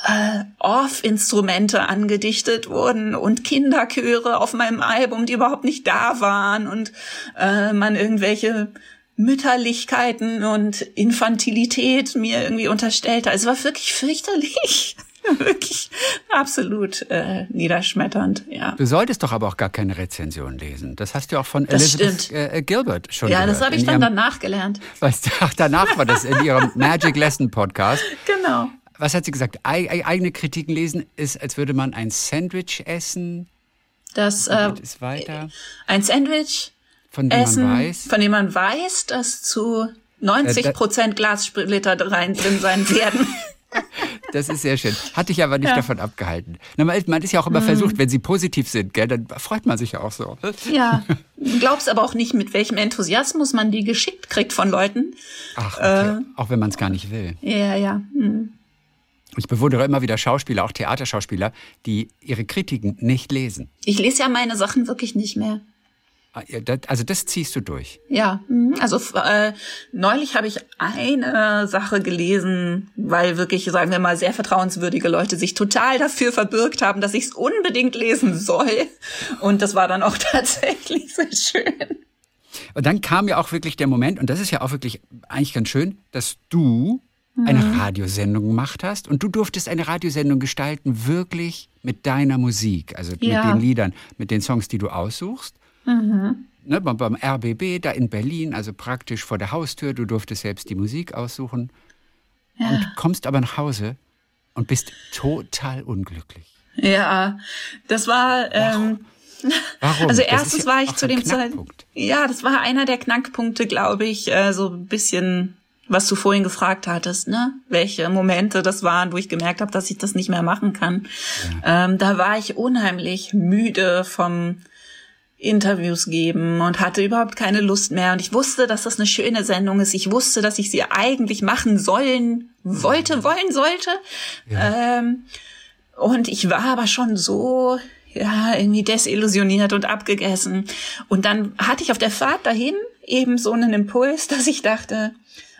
äh, Off-Instrumente angedichtet wurden und Kinderchöre auf meinem Album, die überhaupt nicht da waren und äh, man irgendwelche Mütterlichkeiten und Infantilität mir irgendwie unterstellte. Also es war wirklich fürchterlich. Wirklich absolut äh, niederschmetternd, ja. Du solltest doch aber auch gar keine Rezension lesen. Das hast du auch von das Elizabeth äh, Gilbert schon Ja, gehört. das habe ich dann ihrem, danach gelernt. Du, ach, danach war das in ihrem Magic Lesson Podcast. Genau. Was hat sie gesagt? E eigene Kritiken lesen ist, als würde man ein Sandwich essen. Das äh, ist weiter. Ein Sandwich von dem essen, man weiß, von dem man weiß, dass zu 90 äh, Prozent Glassplitter rein drin sein werden. Das ist sehr schön. Hat dich aber nicht ja. davon abgehalten. Man ist ja auch immer mhm. versucht, wenn sie positiv sind, gell, dann freut man sich ja auch so. Ja. Du glaubst aber auch nicht, mit welchem Enthusiasmus man die geschickt kriegt von Leuten. Ach, okay. äh, auch wenn man es gar nicht will. Ja, ja. Mhm. Ich bewundere immer wieder Schauspieler, auch Theaterschauspieler, die ihre Kritiken nicht lesen. Ich lese ja meine Sachen wirklich nicht mehr. Ah, also das ziehst du durch. Ja, mhm. also äh, neulich habe ich eine Sache gelesen, weil wirklich, sagen wir mal, sehr vertrauenswürdige Leute sich total dafür verbürgt haben, dass ich es unbedingt lesen soll. Und das war dann auch tatsächlich sehr schön. Und dann kam ja auch wirklich der Moment, und das ist ja auch wirklich eigentlich ganz schön, dass du eine mhm. Radiosendung gemacht hast und du durftest eine Radiosendung gestalten, wirklich mit deiner Musik, also ja. mit den Liedern, mit den Songs, die du aussuchst. Mhm. Ne, beim RBB da in Berlin, also praktisch vor der Haustür, du durftest selbst die Musik aussuchen ja. und kommst aber nach Hause und bist total unglücklich. Ja, das war. Ähm, Warum? Also erstens ja war ich zu dem Zeitpunkt. Ja, das war einer der Knackpunkte, glaube ich, äh, so ein bisschen, was du vorhin gefragt hattest, ne? Welche Momente das waren, wo ich gemerkt habe, dass ich das nicht mehr machen kann. Ja. Ähm, da war ich unheimlich müde vom Interviews geben und hatte überhaupt keine Lust mehr. Und ich wusste, dass das eine schöne Sendung ist. Ich wusste, dass ich sie eigentlich machen sollen, wollte, wollen sollte. Ja. Ähm, und ich war aber schon so, ja, irgendwie desillusioniert und abgegessen. Und dann hatte ich auf der Fahrt dahin eben so einen Impuls, dass ich dachte,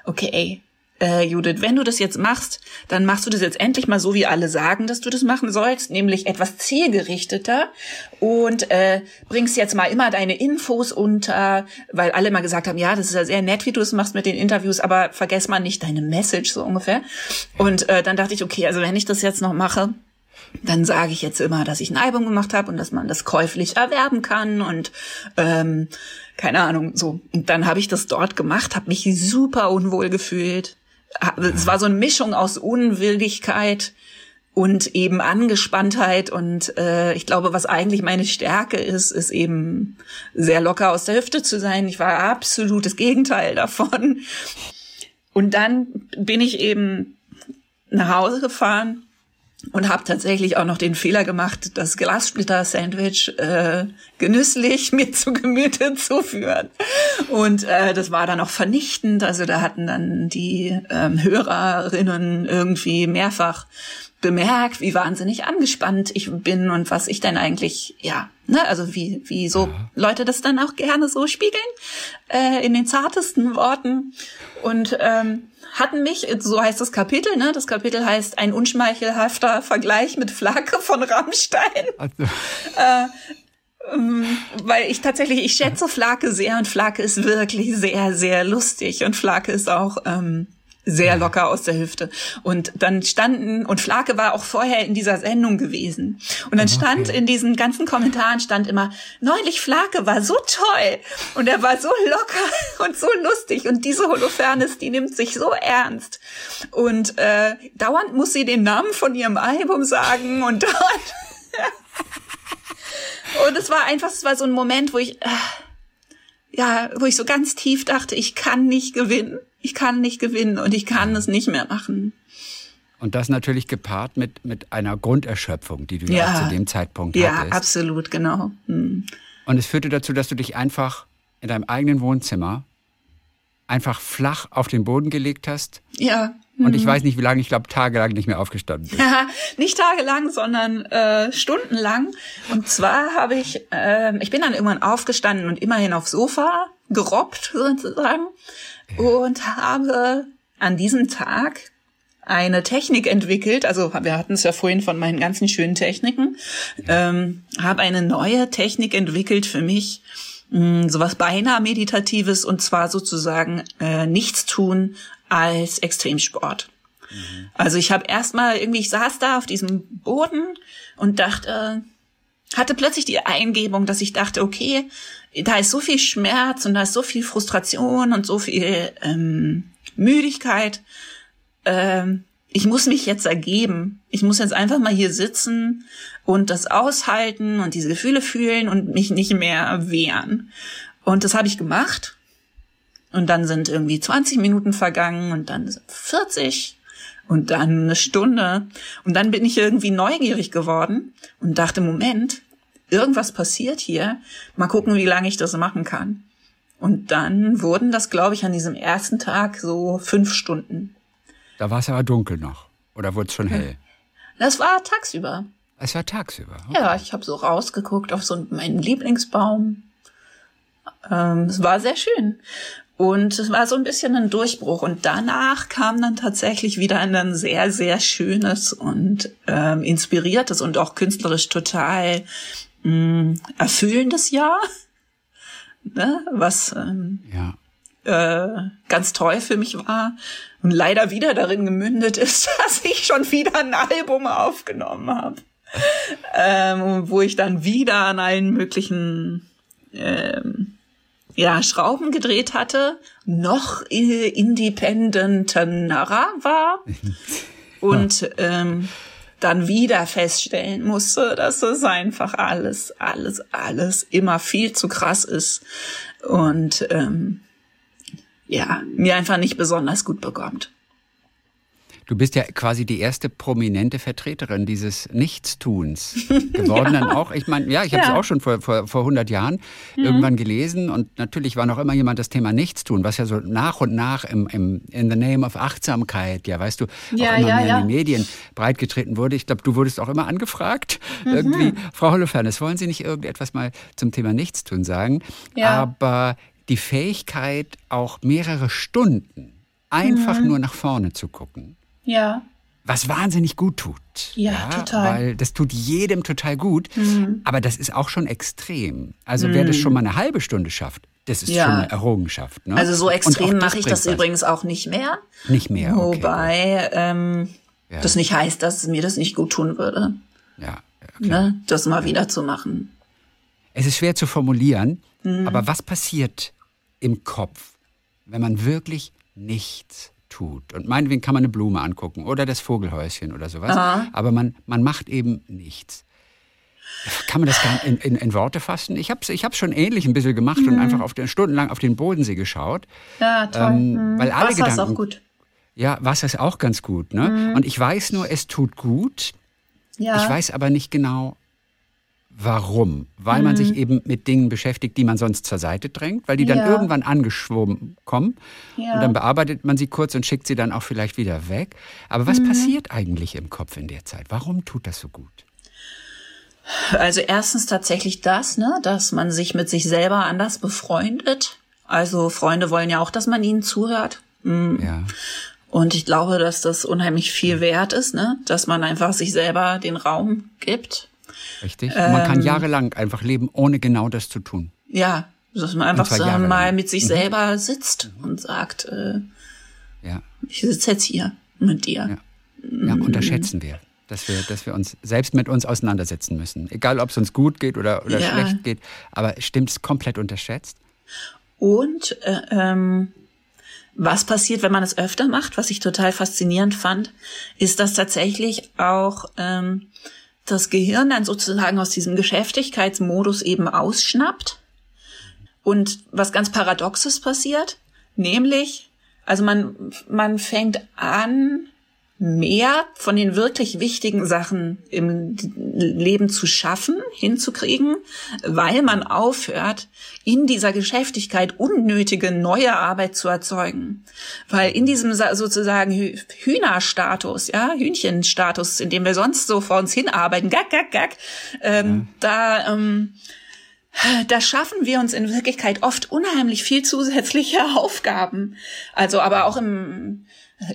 okay, äh, Judith, wenn du das jetzt machst, dann machst du das jetzt endlich mal so, wie alle sagen, dass du das machen sollst, nämlich etwas zielgerichteter und äh, bringst jetzt mal immer deine Infos unter, weil alle mal gesagt haben, ja, das ist ja sehr nett, wie du es machst mit den Interviews, aber vergess mal nicht deine Message so ungefähr. Und äh, dann dachte ich, okay, also wenn ich das jetzt noch mache, dann sage ich jetzt immer, dass ich ein Album gemacht habe und dass man das käuflich erwerben kann und ähm, keine Ahnung so. Und dann habe ich das dort gemacht, habe mich super unwohl gefühlt es war so eine Mischung aus Unwilligkeit und eben Angespanntheit und äh, ich glaube, was eigentlich meine Stärke ist, ist eben sehr locker aus der Hüfte zu sein. Ich war absolut das Gegenteil davon. Und dann bin ich eben nach Hause gefahren und habe tatsächlich auch noch den Fehler gemacht, das Glassplitter-Sandwich äh, genüsslich mir zu Gemüte zu führen. Und äh, das war dann auch vernichtend. Also da hatten dann die ähm, Hörerinnen irgendwie mehrfach bemerkt, wie wahnsinnig angespannt ich bin und was ich denn eigentlich, ja, ne, also wie, wie so ja. Leute das dann auch gerne so spiegeln, äh, in den zartesten Worten. Und ähm, hatten mich, so heißt das Kapitel, ne? Das Kapitel heißt ein unschmeichelhafter Vergleich mit Flake von Rammstein. Also. Äh, ähm, weil ich tatsächlich, ich schätze Flake sehr und Flake ist wirklich sehr, sehr lustig und Flake ist auch ähm, sehr locker aus der Hüfte. Und dann standen, und Flake war auch vorher in dieser Sendung gewesen. Und dann stand in diesen ganzen Kommentaren stand immer, neulich Flake war so toll. Und er war so locker und so lustig. Und diese Holofernes, die nimmt sich so ernst. Und äh, dauernd muss sie den Namen von ihrem Album sagen und dauernd. und es war einfach, es war so ein Moment, wo ich, äh, ja, wo ich so ganz tief dachte, ich kann nicht gewinnen ich kann nicht gewinnen und ich kann es nicht mehr machen. Und das natürlich gepaart mit, mit einer Grunderschöpfung, die du ja, zu dem Zeitpunkt ja, hattest. Ja, absolut, genau. Hm. Und es führte dazu, dass du dich einfach in deinem eigenen Wohnzimmer einfach flach auf den Boden gelegt hast. Ja. Und ich hm. weiß nicht, wie lange, ich glaube, tagelang nicht mehr aufgestanden bist. Ja, nicht tagelang, sondern äh, stundenlang. Und zwar habe ich, äh, ich bin dann irgendwann aufgestanden und immerhin aufs Sofa gerobbt sozusagen und habe an diesem Tag eine Technik entwickelt, also wir hatten es ja vorhin von meinen ganzen schönen Techniken, ähm, habe eine neue Technik entwickelt für mich, mh, hm, sowas beinahe meditatives und zwar sozusagen äh, nichts tun als Extremsport. Mhm. Also ich habe erstmal irgendwie, ich saß da auf diesem Boden und dachte, hatte plötzlich die Eingebung, dass ich dachte, okay, da ist so viel Schmerz und da ist so viel Frustration und so viel ähm, Müdigkeit. Ähm, ich muss mich jetzt ergeben. Ich muss jetzt einfach mal hier sitzen und das aushalten und diese Gefühle fühlen und mich nicht mehr wehren. Und das habe ich gemacht. Und dann sind irgendwie 20 Minuten vergangen und dann 40 und dann eine Stunde. Und dann bin ich irgendwie neugierig geworden und dachte, Moment, irgendwas passiert hier. Mal gucken, wie lange ich das machen kann. Und dann wurden das, glaube ich, an diesem ersten Tag so fünf Stunden. Da war es aber dunkel noch. Oder wurde es schon hell? Das war tagsüber. Es war tagsüber. Okay. Ja, ich habe so rausgeguckt auf so meinen Lieblingsbaum. Ähm, es war sehr schön. Und es war so ein bisschen ein Durchbruch. Und danach kam dann tatsächlich wieder ein sehr, sehr schönes und ähm, inspiriertes und auch künstlerisch total mh, mm, erfüllendes Jahr, ne? was ähm, ja. äh, ganz toll für mich war und leider wieder darin gemündet ist, dass ich schon wieder ein Album aufgenommen habe, ähm, wo ich dann wieder an allen möglichen ähm, ja, Schrauben gedreht hatte, noch independenterer war und ähm, dann wieder feststellen musste, dass das einfach alles, alles, alles immer viel zu krass ist und ähm, ja, mir einfach nicht besonders gut bekommt. Du bist ja quasi die erste prominente Vertreterin dieses Nichtstuns geworden. ja. Dann auch, ich meine, ja, ich habe es ja. auch schon vor, vor, vor 100 Jahren mhm. irgendwann gelesen und natürlich war noch immer jemand das Thema Nichtstun, was ja so nach und nach im, im in the name of Achtsamkeit, ja, weißt du, ja, auch immer ja, mehr in die Medien breitgetreten wurde. Ich glaube, du wurdest auch immer angefragt. Mhm. Irgendwie, Frau Holofernes, wollen Sie nicht irgendetwas mal zum Thema Nichtstun sagen? Ja. Aber die Fähigkeit, auch mehrere Stunden einfach mhm. nur nach vorne zu gucken, ja. Was wahnsinnig gut tut. Ja, ja, total. Weil das tut jedem total gut. Mhm. Aber das ist auch schon extrem. Also mhm. wer das schon mal eine halbe Stunde schafft, das ist ja. schon eine Errungenschaft. Ne? Also so extrem mache ich das was. übrigens auch nicht mehr. Nicht mehr. Okay. Wobei ähm, ja. das nicht heißt, dass mir das nicht gut tun würde. Ja. Okay. Ne? Das mal wieder zu machen. Es ist schwer zu formulieren, mhm. aber was passiert im Kopf, wenn man wirklich nichts tut. Und meinetwegen kann man eine Blume angucken oder das Vogelhäuschen oder sowas. Aha. Aber man, man macht eben nichts. Kann man das gar in, in, in Worte fassen? Ich habe es ich hab's schon ähnlich ein bisschen gemacht mhm. und einfach auf den, stundenlang auf den Bodensee geschaut. Ja, toll. Ähm, mhm. Weil alle Wasser Gedanken, ist auch gut. Ja, Wasser ist auch ganz gut. Ne? Mhm. Und ich weiß nur, es tut gut. Ja. Ich weiß aber nicht genau, Warum? Weil man sich eben mit Dingen beschäftigt, die man sonst zur Seite drängt, weil die dann Ja. irgendwann angeschwommen kommen Ja. und dann bearbeitet man sie kurz und schickt sie dann auch vielleicht wieder weg. Aber Mhm. was passiert eigentlich im Kopf in der Zeit? Warum tut das so gut? Also erstens tatsächlich das, ne, dass man sich mit sich selber anders befreundet. Also Freunde wollen ja auch, dass man ihnen zuhört. Ja. Und ich glaube, dass das unheimlich viel wert ist, ne, dass man einfach sich selber den Raum gibt. Richtig? Und man Ähm. kann jahrelang einfach leben, ohne genau das zu tun. Ja, dass man einfach so jahrelang. mal mit sich selber sitzt und sagt, äh, Ja. ich sitze jetzt hier mit dir. Ja, unterschätzen wir. Dass wir, dass wir uns selbst mit uns auseinandersetzen müssen. Egal, ob es uns gut geht oder, oder Ja. schlecht geht. Aber stimmt es komplett unterschätzt? Und äh, ähm, was passiert, wenn man es öfter macht, was ich total faszinierend fand, ist, dass tatsächlich auch ähm, das Gehirn dann sozusagen aus diesem Geschäftigkeitsmodus eben ausschnappt. Und was ganz Paradoxes passiert, nämlich, also man, man fängt an, mehr von den wirklich wichtigen Sachen im Leben zu schaffen, hinzukriegen, weil man aufhört, in dieser Geschäftigkeit unnötige neue Arbeit zu erzeugen. Weil in diesem sa- sozusagen Hü- Hühnerstatus, ja, Hühnchenstatus, in dem wir sonst so vor uns hinarbeiten, gack, gack, gack, ähm, da, ähm, da schaffen wir uns in Wirklichkeit oft unheimlich viel zusätzliche Aufgaben. Also aber auch im,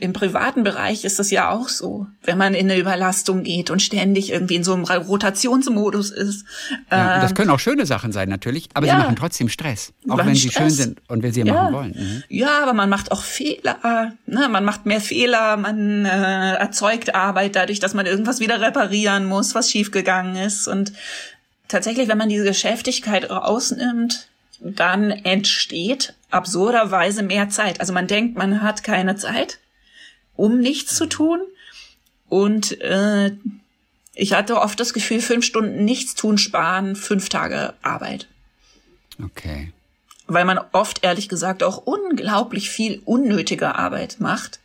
im privaten Bereich ist es ja auch so. Wenn man in eine Überlastung geht und ständig irgendwie in so einem Rotationsmodus ist. Ja, das ähm, können auch schöne Sachen sein natürlich, aber ja. sie machen trotzdem Stress. Auch wenn sie schön Stress. sind und wir sie Ja. machen wollen. Mhm. Ja, aber man macht auch Fehler. Ne? Man macht mehr Fehler, man äh, erzeugt Arbeit dadurch, dass man irgendwas wieder reparieren muss, was schiefgegangen ist. Und tatsächlich, wenn man diese Geschäftigkeit rausnimmt, dann entsteht absurderweise mehr Zeit. Also man denkt, man hat keine Zeit, um nichts zu tun. Und äh, ich hatte oft das Gefühl, fünf Stunden nichts tun sparen, fünf Tage Arbeit Okay. weil man oft ehrlich gesagt auch unglaublich viel unnötige Arbeit macht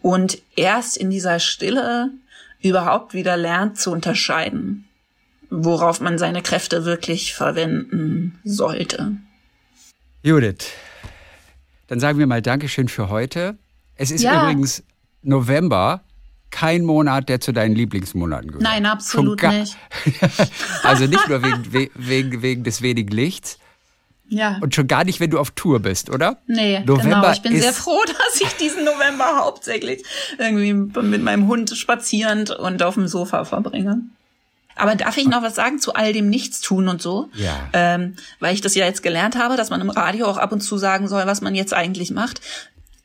und erst in dieser Stille überhaupt wieder lernt zu unterscheiden, worauf man seine Kräfte wirklich verwenden sollte. Judith, dann sagen wir mal Dankeschön für heute. Es ist Ja. übrigens November, kein Monat, der zu deinen Lieblingsmonaten gehört. Nein, absolut nicht. also nicht nur wegen, we- wegen, wegen des wenigen Lichts Ja. und schon gar nicht, wenn du auf Tour bist, oder? Nee, November genau. Ich bin sehr froh, dass ich diesen November hauptsächlich irgendwie mit meinem Hund spazierend und auf dem Sofa verbringe. Aber darf ich noch was sagen zu all dem Nichtstun und so? Ja. Ähm, weil ich das ja jetzt gelernt habe, dass man im Radio auch ab und zu sagen soll, was man jetzt eigentlich macht.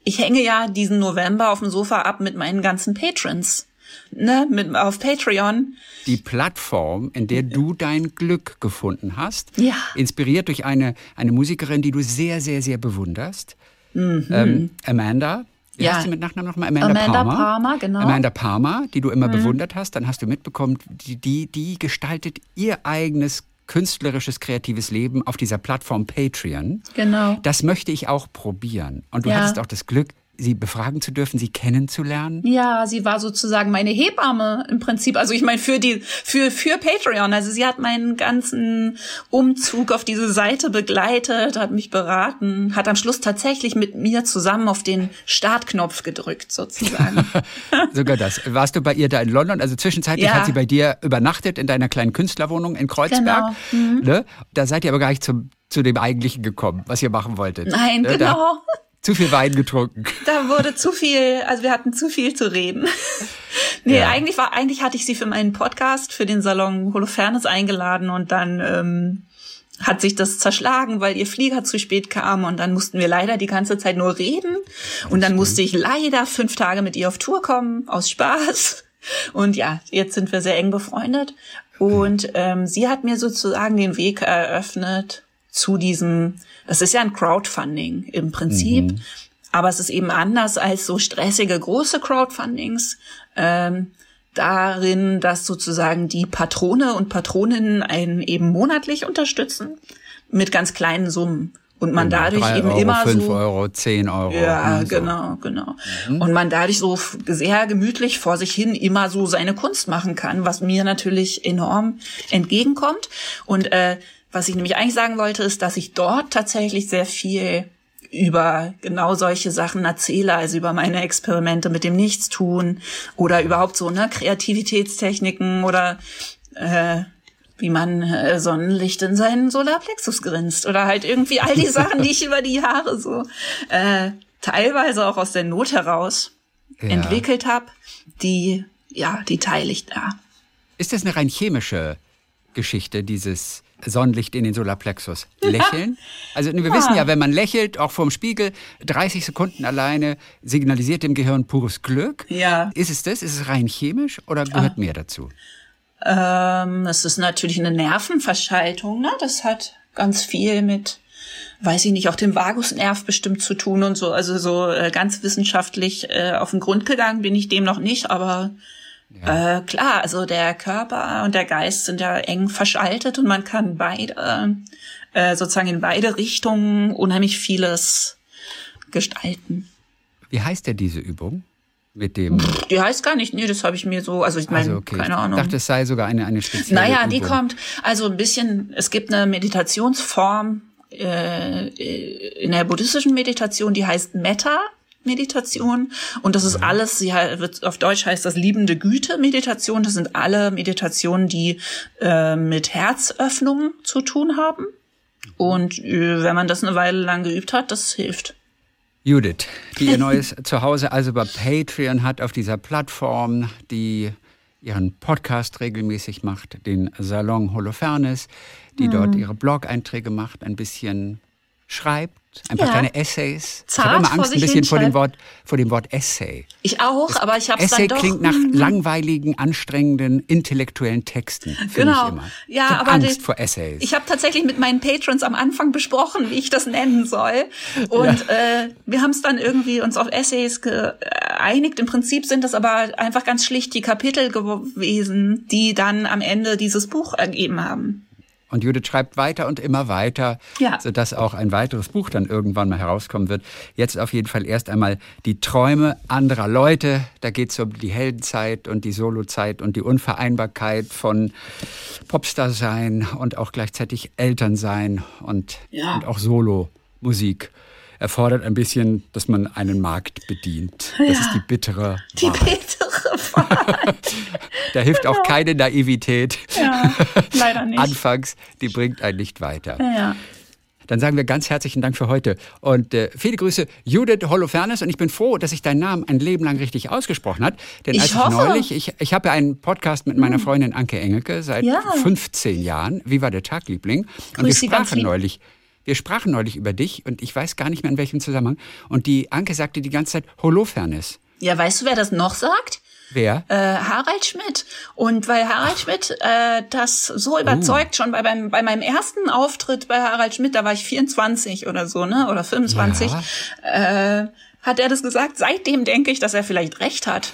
Ich hänge ja diesen November auf dem Sofa ab mit meinen ganzen Patrons. Ne, mit, auf Patreon. die Plattform, in der du dein Glück gefunden hast. Ja. Inspiriert durch eine, eine Musikerin, die du sehr, sehr, sehr bewunderst. Ähm, Amanda. Wie Mhm. Ja. heißt sie mit Nachnamen nochmal? Amanda, Amanda Palmer. Palmer, genau. Amanda Palmer, die du immer bewundert hast. Dann hast du mitbekommen, die, die, die gestaltet ihr eigenes künstlerisches, kreatives Leben auf dieser Plattform Patreon. Genau. Das möchte ich auch probieren. Und du Ja. hattest auch das Glück, sie befragen zu dürfen, sie kennenzulernen. Ja, sie war sozusagen meine Hebamme im Prinzip. Also ich meine für die für für Patreon. Also sie hat meinen ganzen Umzug auf diese Seite begleitet, hat mich beraten, hat am Schluss tatsächlich mit mir zusammen auf den Startknopf gedrückt sozusagen. Sogar das. Warst du bei ihr da in London? Also zwischenzeitlich Ja. hat sie bei dir übernachtet in deiner kleinen Künstlerwohnung in Kreuzberg. Genau. Ne? Da seid ihr aber gar nicht zum, zu dem Eigentlichen gekommen, was ihr machen wolltet. Nein, ne? Da, genau. Zu viel Wein getrunken. Da wurde zu viel, also wir hatten zu viel zu reden. nee, Ja. eigentlich war, eigentlich hatte ich sie für meinen Podcast, für den Salon Holofernes eingeladen und dann ähm, hat sich das zerschlagen, weil ihr Flieger zu spät kam und dann mussten wir leider die ganze Zeit nur reden und dann musste ich leider fünf Tage mit ihr auf Tour kommen, aus Spaß. Und ja, jetzt sind wir sehr eng befreundet und ähm, sie hat mir sozusagen den Weg eröffnet zu diesem, das ist ja ein Crowdfunding im Prinzip, aber es ist eben anders als so stressige große Crowdfundings. Ähm, darin, dass sozusagen die Patrone und Patroninnen einen eben monatlich unterstützen mit ganz kleinen Summen. Und man Genau, dadurch eben Euro, immer 5 so. Euro, 10 Euro. Ja, ne, so. genau, genau. Und man dadurch so sehr gemütlich vor sich hin immer so seine Kunst machen kann, was mir natürlich enorm entgegenkommt. Und äh, was ich nämlich eigentlich sagen wollte, ist, dass ich dort tatsächlich sehr viel über genau solche Sachen erzähle, also über meine Experimente mit dem Nichtstun oder überhaupt so ne Kreativitätstechniken oder äh, wie man äh, Sonnenlicht in seinen Solarplexus grinst oder halt irgendwie all die Sachen, die ich über die Jahre so äh, teilweise auch aus der Not heraus Ja. entwickelt habe, die ja, die teile ich da. Ist das eine rein chemische Geschichte, dieses Sonnenlicht in den Solarplexus? Lächeln? Also wir wissen ja, wenn man lächelt, auch vorm Spiegel, 30 Sekunden alleine signalisiert dem Gehirn pures Glück. Ja. Ist es das? Ist es rein chemisch oder gehört mehr dazu? Ähm, das ist natürlich eine Nervenverschaltung, ne? Das hat ganz viel mit, weiß ich nicht, auch dem Vagusnerv bestimmt zu tun und so. Also so äh, ganz wissenschaftlich äh, auf den Grund gegangen bin ich dem noch nicht, aber äh, klar, also der Körper und der Geist sind ja eng verschaltet und man kann beide, äh, sozusagen in beide Richtungen unheimlich vieles gestalten. Wie heißt denn diese Übung? Mit dem. Die heißt gar nicht, nee, das habe ich mir so, also ich meine, Also okay. keine Ahnung. Ich dachte, es sei sogar eine, eine spezielle Naja, Übung. die kommt, also ein bisschen, es gibt eine Meditationsform äh, in der buddhistischen Meditation, die heißt Metta. Meditation und das ist alles, sie wird auf Deutsch heißt das liebende Güte Meditation. Das sind alle Meditationen, die äh, mit Herzöffnung zu tun haben. Und äh, wenn man das eine Weile lang geübt hat, das hilft. Judith, die ihr neues Zuhause also bei Patreon hat, auf dieser Plattform, die ihren Podcast regelmäßig macht, den Salon Holofernes, die dort Hm. ihre Blog-Einträge macht, ein bisschen schreibt, ein paar Ja. kleine Essays. ich Zart habe immer Angst ein bisschen vor dem. Wort, vor dem Wort Essay. Ich auch, aber ich habe es Essay dann doch. klingt nach langweiligen, anstrengenden, intellektuellen Texten. Genau. Ich immer. Ja, ich aber Angst die- vor Essays. Ich habe tatsächlich mit meinen Patrons am Anfang besprochen, wie ich das nennen soll. Und äh, wir haben es dann irgendwie uns auf Essays geeinigt. Im Prinzip sind das aber einfach ganz schlicht die Kapitel gewesen, die dann am Ende dieses Buch ergeben haben. Und Judith schreibt weiter und immer weiter, Ja. sodass auch ein weiteres Buch dann irgendwann mal herauskommen wird. Jetzt auf jeden Fall erst einmal die Träume anderer Leute. Da geht es um die Heldenzeit und die Solozeit und die Unvereinbarkeit von Popstar sein und auch gleichzeitig Eltern sein und, Ja. und auch Solo-Musik. Erfordert ein bisschen, dass man einen Markt bedient. Das Ja. ist die bittere Die Wahrheit. bittere Wahrheit. Da hilft auch keine Naivität. Ja, leider nicht. Anfangs, die bringt einen nicht weiter. Ja. Dann sagen wir ganz herzlichen Dank für heute. Und äh, viele Grüße, Judith Holofernes. Und ich bin froh, dass ich deinen Namen ein Leben lang richtig ausgesprochen hat. Denn Ich als ich hoffe. neulich, ich, ich habe ja einen Podcast mit meiner Freundin Anke Engelke seit Ja. 15 Jahren. Wie war der Tag, Liebling? Und Grüß wir sprachen lieb. Wir sprachen neulich über dich und ich weiß gar nicht mehr in welchem Zusammenhang. Und die Anke sagte die ganze Zeit Holofernes. ja, weißt du, wer das noch sagt? Wer? äh, Harald Schmidt. Und weil Harald Schmidt äh, das so überzeugt, schon bei, beim, bei meinem ersten Auftritt bei Harald Schmidt, da war ich 24 oder so, ne? Oder 25, äh, hat er das gesagt. Seitdem denke ich, dass er vielleicht recht hat.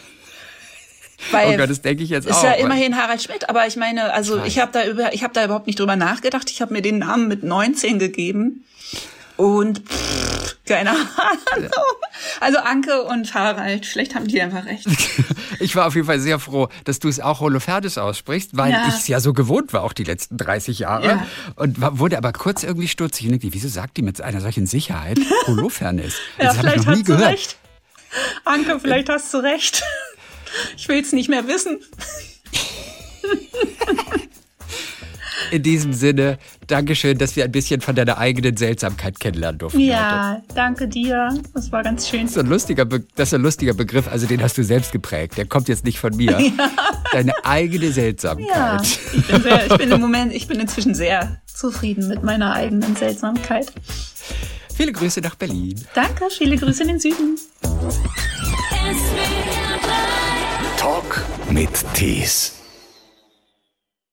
Weil Oh Gott, das denke ich jetzt ist auch. ja weil- immerhin Harald Schmidt, aber ich meine, also weiß. ich habe da über, ich habe da überhaupt nicht drüber nachgedacht. Ich habe mir den Namen mit 19 gegeben und pff, keine Ahnung. Also Anke und Harald, vielleicht haben die einfach recht. Ich war auf jeden Fall sehr froh, dass du es auch Holofernes aussprichst, weil Ja. ich es ja so gewohnt war, auch die letzten 30 Jahre. Ja. Und wurde aber kurz irgendwie stutzig und dachte, wieso sagt die mit einer solchen Sicherheit Holofernes? Ja, das habe ich vielleicht noch nie hast du gehört. recht. Anke, vielleicht hast du recht. Ich will es nicht mehr wissen. In diesem Sinne, Dankeschön, dass wir ein bisschen von deiner eigenen Seltsamkeit kennenlernen durften. heute. Ja, danke dir. Das war ganz schön. Das ist, ein lustiger Be das ist ein lustiger Begriff, also den hast du selbst geprägt. Der kommt jetzt nicht von mir. Deine eigene Seltsamkeit. Ja, ich bin, sehr, ich bin im Moment, ich bin inzwischen sehr zufrieden mit meiner eigenen Seltsamkeit. Viele Grüße nach Berlin. Danke, viele Grüße in den Süden. Talk mit Tees.